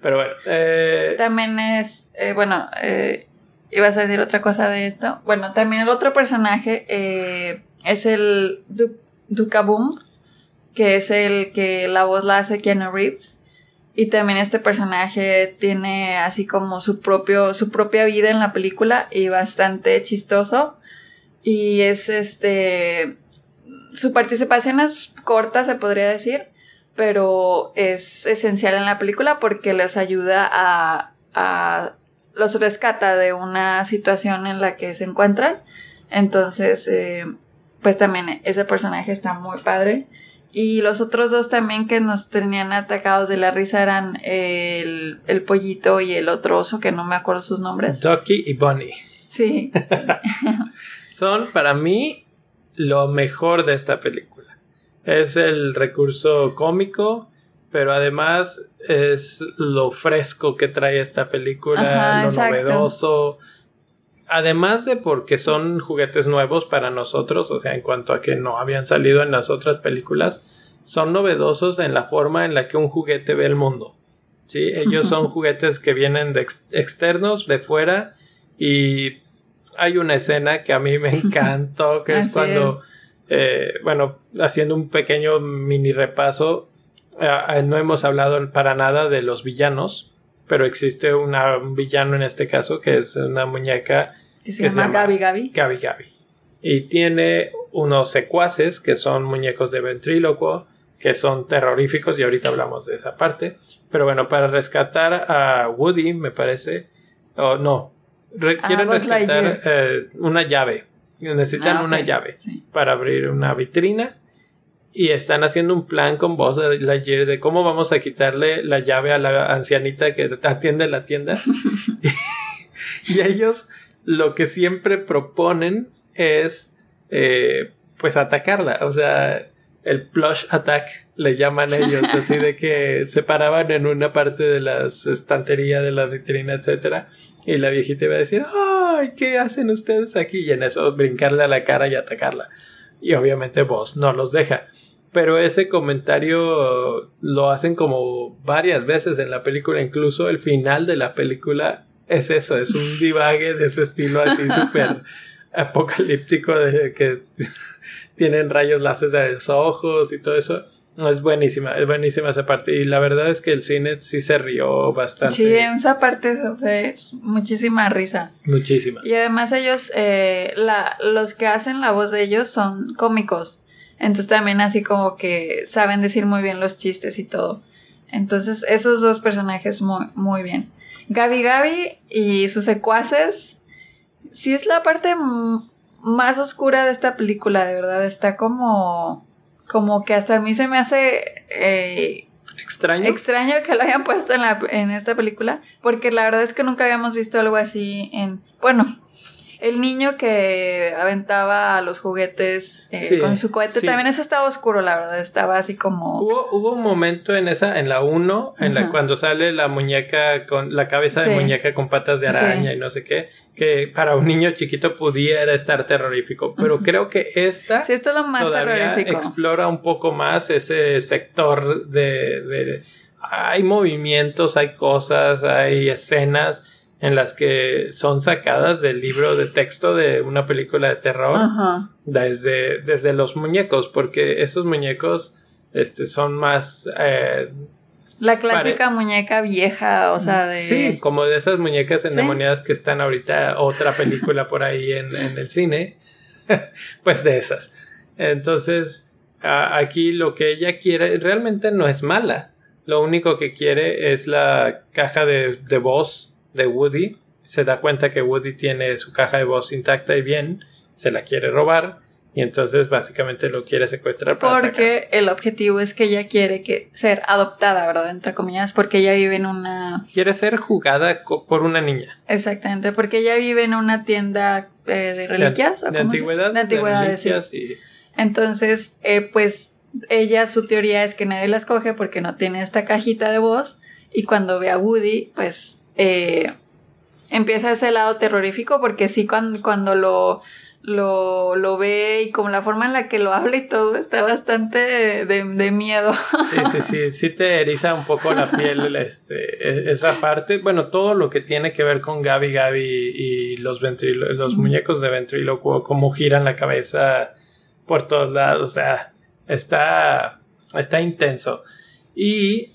Pero bueno. Eh, también es, eh, bueno, eh, ibas a decir otra cosa de esto. Bueno, también el otro personaje eh, es el Dukaboom, que es el que la voz la hace Keanu Reeves. Y también este personaje tiene así como su propio, su propia vida en la película y bastante chistoso. Y es este, su participación es corta, se podría decir, pero es esencial en la película porque les ayuda a los rescata de una situación en la que se encuentran. Entonces, eh, pues también ese personaje está muy padre. Y los otros dos también que nos tenían atacados de la risa eran el, el pollito y el otro oso, que no me acuerdo sus nombres. Ducky y Bunny. Sí. (laughs) Son para mí lo mejor de esta película. Es el recurso cómico, pero además es lo fresco que trae esta película, lo novedoso además de porque son juguetes nuevos para nosotros, o sea, en cuanto a que no habían salido en las otras películas, son novedosos en la forma en la que un juguete ve el mundo. ¿sí? Ellos son (laughs) juguetes que vienen de externos, de fuera, y hay una escena que a mí me (laughs) encantó, que es cuando, eh, bueno, haciendo un pequeño mini repaso, no hemos hablado para nada de los villanos, pero existe un villano en este caso que es una muñeca que se, llama, Gabi Gabi. Gabi Gabi. Y tiene unos secuaces que son muñecos de ventrílocuo, que son terroríficos y ahorita hablamos de esa parte. Pero bueno, para rescatar a Woody, me parece, o no, quieren rescatar eh, una llave. Necesitan ah, una llave para abrir una vitrina y están haciendo un plan con vos Lightyear de cómo vamos a quitarle la llave a la ancianita que atiende la tienda. (laughs) y ellos lo que siempre proponen es eh, pues atacarla. O sea, el plush attack le llaman ellos, (laughs) así de que se paraban en una parte de la estantería de la vitrina, etcétera, y la viejita iba a decir, ¡ay! ¿Qué hacen ustedes aquí? Y en eso brincarle a la cara y atacarla. Y obviamente vos no los deja. Pero ese comentario lo hacen como varias veces en la película, incluso el final de la película es eso, es un (laughs) divague de ese estilo así súper apocalíptico de que (laughs) tienen rayos láser de los ojos y todo eso. Es buenísima, es buenísima esa parte. Y la verdad es que el cine sí se rió bastante. Sí, esa parte fue muchísima risa. Muchísima. Y además ellos, eh, la, los que hacen la voz de ellos son cómicos. Entonces también así como que saben decir muy bien los chistes y todo. Entonces esos dos personajes muy, muy bien. Gabi Gabi y sus secuaces. Sí es la parte más oscura de esta película, de verdad. Está como. Como que hasta a mí se me hace. Eh, extraño. Extraño que lo hayan puesto en, la, en esta película. Porque la verdad es que nunca habíamos visto algo así en. Bueno, el niño que aventaba a los juguetes eh, con su cohete, también eso estaba oscuro, la verdad, estaba así como... Hubo, hubo un momento en esa, en la 1, en la cuando sale la muñeca con la cabeza de muñeca con patas de araña y no sé qué, que para un niño chiquito pudiera estar terrorífico, pero creo que esta sí, esto es lo más todavía explora un poco más ese sector de, de... Hay movimientos, hay cosas, hay escenas en las que son sacadas del libro de texto de una película de terror desde, desde los muñecos porque esos muñecos este, son más eh, La clásica muñeca vieja, o sea, de... Sí, como de esas muñecas endemoniadas que están ahorita, otra película por ahí en, en el cine, (laughs) pues de esas. Entonces, aquí lo que ella quiere realmente no es mala. Lo único que quiere es la caja de, de voz de Woody. Se da cuenta que Woody tiene su caja de voz intacta y bien. Se la quiere robar y entonces básicamente lo quiere secuestrar para Porque el objetivo es que ella quiere que ser adoptada, ¿verdad? Entre comillas, porque ella vive en una... Quiere ser jugada por una niña. Exactamente, porque ella vive en una tienda eh, de reliquias. De, antigüedad. De antigüedades, sí. Entonces, eh, pues ella, su teoría es que nadie la escoge porque no tiene esta cajita de voz y cuando ve a Woody, pues eh, empieza ese lado terrorífico porque sí cuando, cuando lo lo, lo ve y como la forma en la que lo habla y todo está bastante de, miedo. Sí, sí, sí, sí te eriza un poco la piel este, e, esa parte. Bueno, todo lo que tiene que ver con Gaby Gaby y los, los muñecos de ventrílocuo, cómo giran la cabeza por todos lados, o sea, está, está intenso. Y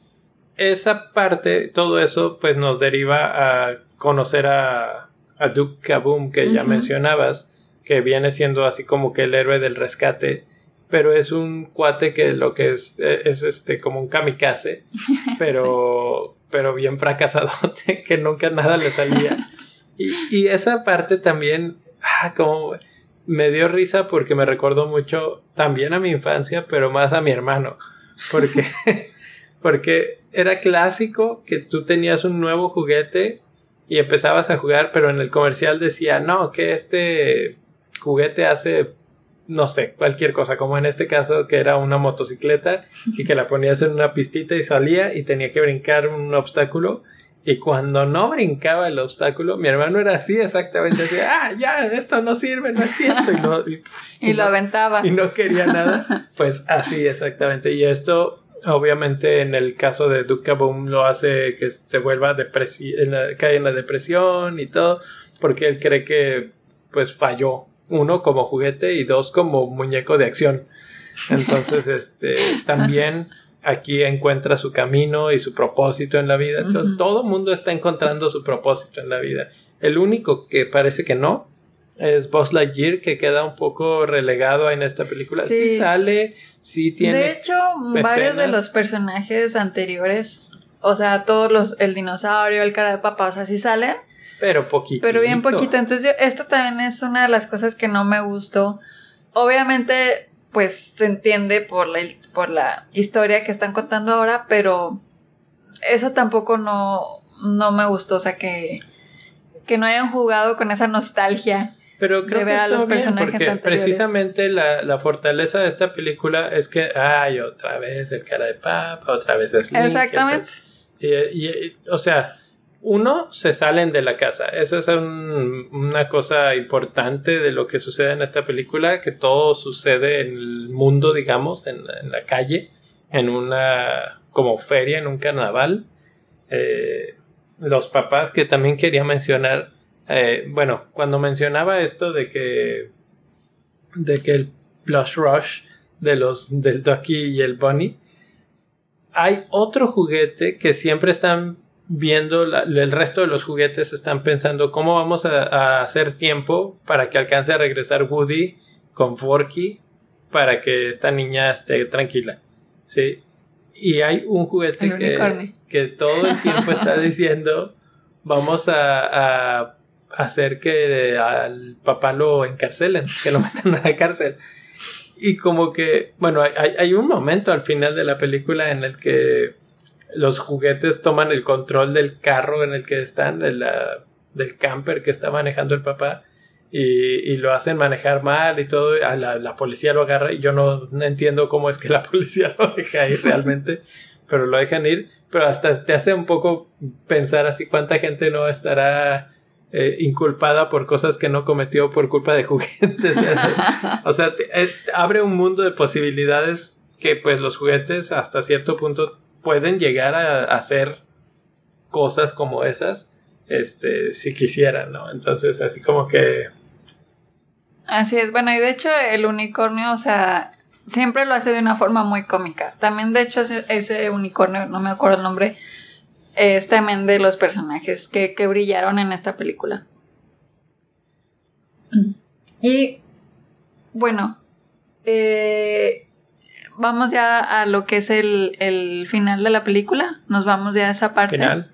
esa parte, todo eso, pues nos deriva a conocer a, a Duke Kaboom que ya mencionabas que viene siendo así como que el héroe del rescate, pero es un cuate que lo que es e, es este como un kamikaze, (laughs) pero pero bien fracasado, (laughs) que nunca nada le salía. (laughs) Y, y esa parte también ah, como me dio risa porque me recordó mucho también a mi infancia, pero más a mi hermano, porque porque era clásico que tú tenías un nuevo juguete y empezabas a jugar, pero en el comercial decía, "No, que este juguete hace, no sé, cualquier cosa, como en este caso que era una motocicleta y que la ponías en una pistita y salía y tenía que brincar un obstáculo. Y cuando no brincaba el obstáculo, mi hermano era así exactamente, así, ah, ya, esto no sirve, no es cierto. Y, lo aventaba. Y no quería nada. Pues así exactamente. Y esto, obviamente, en el caso de Duke Boom lo hace que se vuelva depresión, cae en la depresión y todo, porque él cree que pues falló uno como juguete y dos como muñeco de acción. Entonces, (laughs) este, también aquí encuentra su camino y su propósito en la vida. Entonces, todo el mundo está encontrando su propósito en la vida. El único que parece que no es Buzz Lightyear, que queda un poco relegado en esta película. Sí, sale, sí tiene. De hecho, varios de los personajes anteriores, o sea, todos los, el dinosaurio, el cara de papá, o sea, sí salen pero poquito. Pero bien poquito. Entonces, yo, esta también es una de las cosas que no me gustó. Obviamente, pues se entiende por la, por la historia que están contando ahora, pero eso tampoco no, no me gustó. O sea, que, que no hayan jugado con esa nostalgia. Pero creo que está los personajes bien porque precisamente la, la, fortaleza de esta película es que, ay, otra vez el cara de papa, otra vez es Exactamente. Y, y, o sea, uno, se salen de la casa. Esa es una cosa importante de lo que sucede en esta película, que todo sucede en el mundo, digamos, en, la calle, en una como feria, en un carnaval. Eh, los papás que también quería mencionar, eh, bueno, cuando mencionaba esto de que, de que el blush rush de los, del Ducky y el Bunny, hay otro juguete que siempre están viendo el resto de los juguetes están pensando cómo vamos a, hacer tiempo para que alcance a regresar Woody con Forky para que esta niña esté tranquila. Sí. Y hay un juguete que, que, todo el tiempo está (laughs) diciendo vamos a, a, hacer que al papá lo encarcelen, (laughs) que lo metan a la cárcel. Y como que, bueno, hay, hay un momento al final de la película en el que los juguetes toman el control del carro en el que están, del camper que está manejando el papá, y, lo hacen manejar mal y todo. A la, policía lo agarra y yo no, entiendo cómo es que la (laughs) policía lo deja ir realmente, pero lo dejan ir. Pero hasta te hace un poco pensar así cuánta gente no estará eh, inculpada por cosas que no cometió por culpa de juguetes. (laughs) o sea, eh, abre un mundo de posibilidades que pues los juguetes hasta cierto punto pueden llegar a, hacer cosas como esas, este, si quisieran, ¿no? Entonces, así como que... Así es, bueno, y de hecho el unicornio, o sea, siempre lo hace de una forma muy cómica. También, de hecho, ese, ese unicornio, no me acuerdo el nombre, es también de los personajes que, que brillaron en esta película. Y bueno, eh, vamos ya a lo que es el, el, final de la película. Nos vamos ya a esa parte. Final.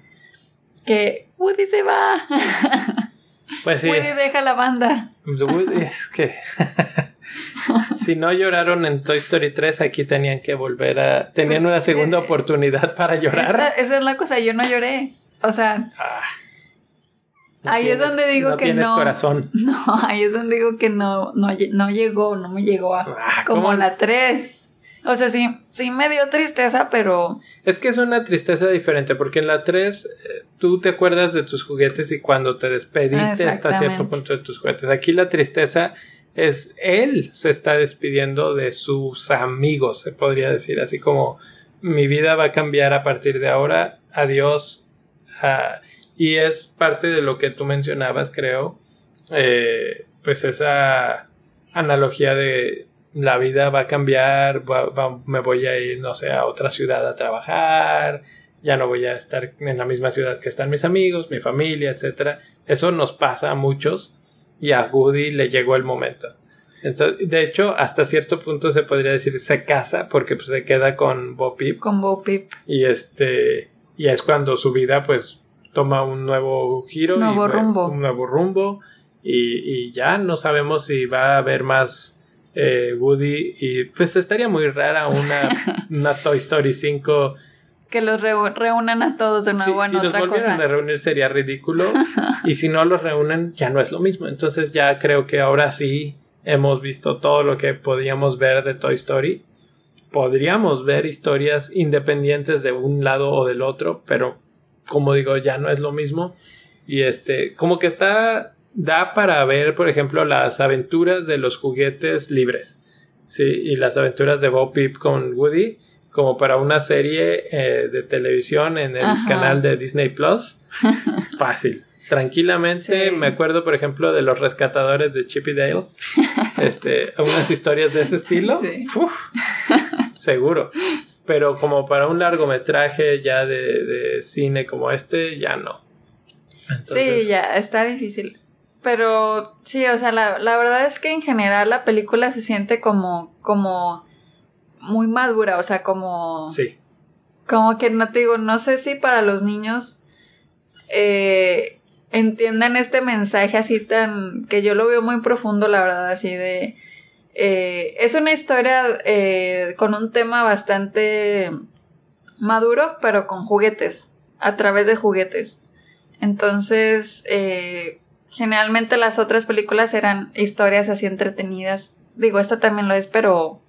Que Woody se va. (laughs) Pues sí. Woody deja la banda. Woody es que. (laughs) si no lloraron en Toy Story 3, aquí tenían que volver a. Tenían una segunda oportunidad para llorar. Esa, es la cosa, yo no lloré. O sea. Ah. ahí es donde digo que no. corazón. (laughs) No, ahí es donde digo que no, no, no llegó, no me llegó a. Ah, como la 3. O sea, sí, sí me dio tristeza, pero... Es que es una tristeza diferente, porque en la 3 eh, tú te acuerdas de tus juguetes y cuando te despediste hasta cierto punto de tus juguetes. Aquí la tristeza es él se está despidiendo de sus amigos, se podría decir, así como mi vida va a cambiar a partir de ahora, adiós. Ah, y es parte de lo que tú mencionabas, creo, eh, pues esa analogía de la vida va a cambiar, me voy a ir, no sé, a otra ciudad a trabajar, ya no voy a estar en la misma ciudad que están mis amigos, mi familia, etc. Eso nos pasa a muchos y a Woody le llegó el momento. Entonces, de hecho, hasta cierto punto se podría decir se casa porque pues, se queda con Bo Peep. Con Bo Peep. Y este, y es cuando su vida pues toma un nuevo giro. Nuevo rumbo. Un nuevo rumbo. Y, y ya no sabemos si va a haber más eh, Woody y pues estaría muy rara una, (laughs) una Toy Story 5 que los reúnan a todos de nuevo si los volvieran a reunir sería ridículo (laughs) y si no los reúnen ya no es lo mismo. Entonces ya creo que ahora sí hemos visto todo lo que podíamos ver de Toy Story. Podríamos ver historias independientes de un lado o del otro pero como digo ya no es lo mismo. Y este como que está da para ver, por ejemplo, las aventuras de los juguetes libres. Sí, y las aventuras de Bob Peep con Woody, como para una serie eh, de televisión en el canal de Disney Plus. (laughs) Fácil. Tranquilamente, me acuerdo, por ejemplo, de los rescatadores de Chippy Dale. (laughs) Este, unas historias de ese estilo. seguro. Pero como para un largometraje ya de, de cine como este, ya no. sí, ya está difícil. Pero sí, o sea, la, la, verdad es que en general la película se siente como, como muy madura, o sea, como... Sí. Como que no te digo, no sé si para los niños eh, entiendan este mensaje así tan... que yo lo veo muy profundo, la verdad, así de... Eh, es una historia eh, con un tema bastante maduro, pero con juguetes, a través de juguetes. Entonces, eh, Generalmente las otras películas eran historias así entretenidas. Digo, esta también lo es, pero.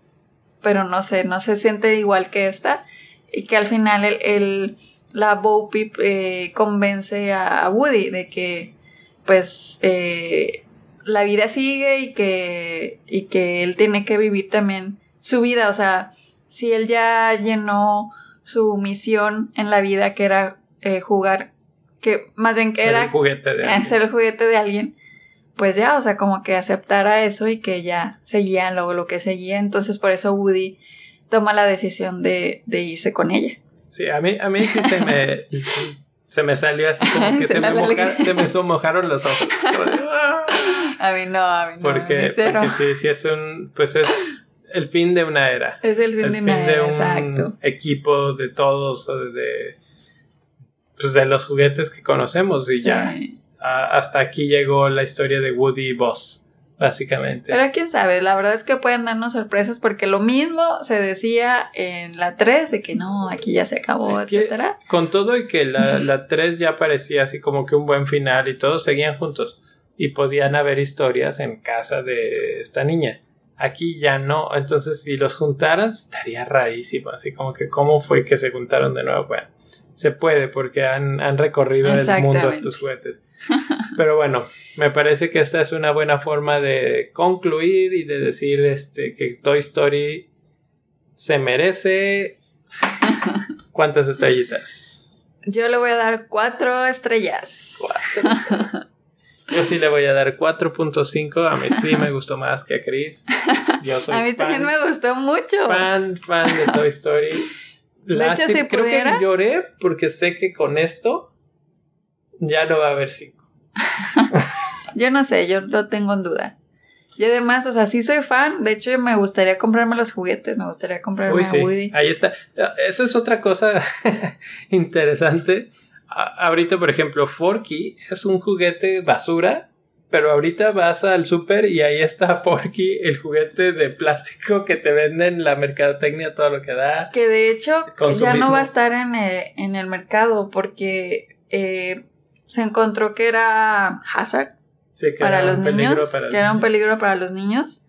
Pero no sé, no se siente igual que esta. Y que al final el, el la Bo Peep eh, convence a, Woody de que, pues, eh, la vida sigue y que, y que él tiene que vivir también su vida. O sea, si él ya llenó su misión en la vida, que era eh, jugar que más bien que era el juguete de alguien. (laughs) ser el juguete de alguien, pues ya, o sea, como que aceptara eso y que ya seguían luego lo que seguía, entonces por eso Woody toma la decisión de, de irse con ella. Sí, a mí, a mí sí se me, (laughs) se me salió así como que (laughs) se, me, se me mojaron los ojos. a mí no, a mí no. Porque, porque sí, sí es un, pues es el fin de una era. Es el fin de una era, exacto. equipo de todos, de pues, de los juguetes que conocemos y ya hasta aquí llegó la historia de Woody y Buzz, básicamente. Pero quién sabe, la verdad es que pueden darnos sorpresas porque lo mismo se decía en la 3 de que no, aquí ya se acabó, etcétera. Con todo y que la, (laughs) la 3 ya parecía así como que un buen final y todos seguían juntos y podían haber historias en casa de esta niña. Aquí ya no, entonces si los juntaran estaría rarísimo, así como que cómo fue que se juntaron de nuevo. Bueno, se puede porque han, recorrido el mundo estos juguetes. Pero bueno, me parece que esta es una buena forma de concluir y de decir este, que Toy Story se merece. (laughs) ¿Cuántas estrellitas? Yo le voy a dar cuatro estrellas. Cuatro. Yo sí le voy a dar 4.5. A mí sí me gustó más que a Chris. Yo soy (laughs) a mí fan, también me gustó mucho. fan, fan de Toy Story. De hecho, si creo pudiera- que lloré porque sé que con esto ya no va a haber 5. (laughs) Yo no sé, yo lo tengo en duda. Y además, o sea, sí soy fan. De hecho, me gustaría comprarme los juguetes. Me gustaría comprarme Uy, a sí, Woody. ahí está. Esa es otra cosa (laughs) interesante. A- ahorita, por ejemplo, Forky es un juguete basura, pero ahorita vas al súper y ahí está (laughs) Forky, el juguete de plástico que te venden la mercadotecnia, todo lo que da. Que de hecho ya no va a estar en el, en el mercado porque eh, se encontró que era hazard Sí, que para era los niños, para que era un peligro para los niños,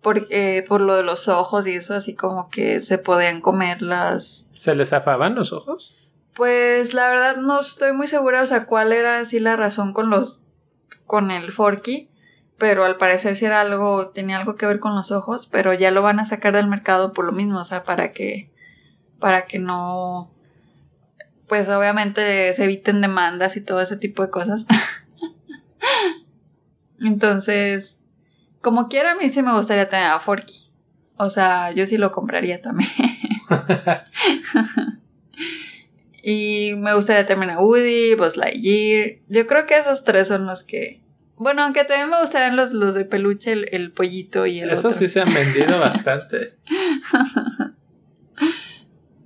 por, eh, por lo de los ojos y eso, así como que se podían comer las... ¿Se les zafaban los ojos? Pues la verdad no estoy muy segura, o sea, cuál era así la razón con los... con el Forky, pero al parecer sí era algo, tenía algo que ver con los ojos, pero ya lo van a sacar del mercado por lo mismo, o sea, para que... para que no... Pues obviamente se eviten demandas y todo ese tipo de cosas. (laughs) Entonces, como quiera, a mí sí me gustaría tener a Forky. O sea, yo sí lo compraría también. (laughs) y me gustaría también a Woody, Buzz Lightyear. Yo creo que esos tres son los que. Bueno, aunque también me gustarían los, los de peluche, el, el pollito y el Eso otro. sí se han vendido (laughs) bastante.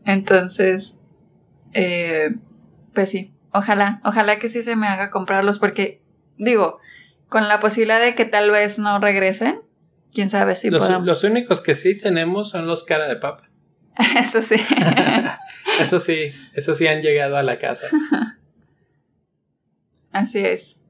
Entonces, eh, pues sí, ojalá, ojalá que sí se me haga comprarlos porque, digo, con la posibilidad de que tal vez no regresen, quién sabe si los, podamos. los únicos que sí tenemos son los cara de papa. (laughs) Eso sí. (laughs) Eso sí, eso sí han llegado a la casa. (laughs) Así es.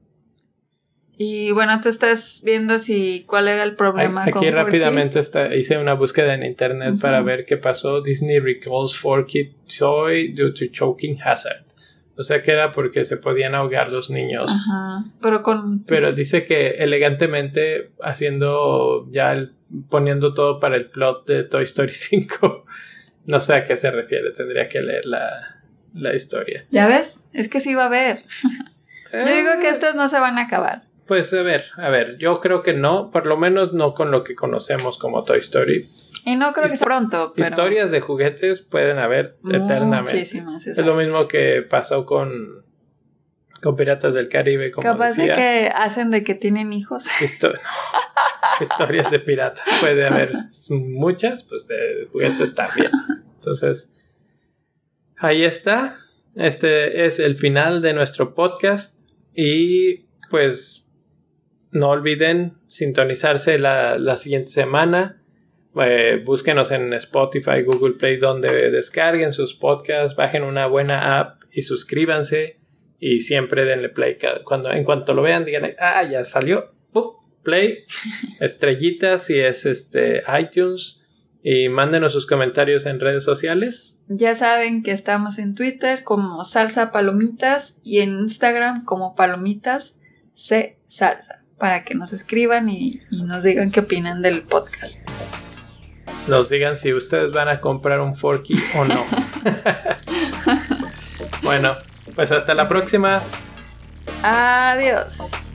Y bueno, tú estás viendo si cuál era el problema Aquí con rápidamente está, hice una búsqueda en internet para ver qué pasó. Disney recalls Forky toy due to choking hazard. O sea que era porque se podían ahogar los niños. Ajá. Pero con Pero dice que elegantemente haciendo ya el- poniendo todo para el plot de Toy Story 5. No sé a qué se refiere, tendría que leer la, la historia. ¿Ya ves? Es que sí va a haber. (laughs) Yo digo que Eh, estos no se van a acabar. Pues a ver, a ver, yo creo que no, por lo menos no con lo que conocemos como Toy Story. Y no creo que sea pronto, pero Historias de juguetes pueden haber eternamente. Muchísimas. Es lo mismo que pasó con, con Piratas del Caribe, como Capaz decía. de que hacen de que tienen hijos. Histo- (laughs) (laughs) (laughs) historias de piratas. Puede haber muchas, pues de juguetes también. Entonces, ahí está. Este es el final de nuestro podcast. Y pues no olviden sintonizarse la, la siguiente semana. Eh, búsquenos en Spotify, Google Play, donde descarguen sus podcasts, bajen una buena app y suscríbanse. Y siempre denle play. Cuando, en cuanto lo vean, digan, ah, ya salió. ¡Pup! Play. (laughs) Estrellitas si es este iTunes. Y mándenos sus comentarios en redes sociales. Ya saben que estamos en Twitter como Salsa Palomitas y en Instagram como Palomitas C Salsa para que nos escriban y, y nos digan qué opinan del podcast. Nos digan si ustedes van a comprar un Forky o no. (laughs) (laughs) bueno, pues hasta la próxima. Adiós.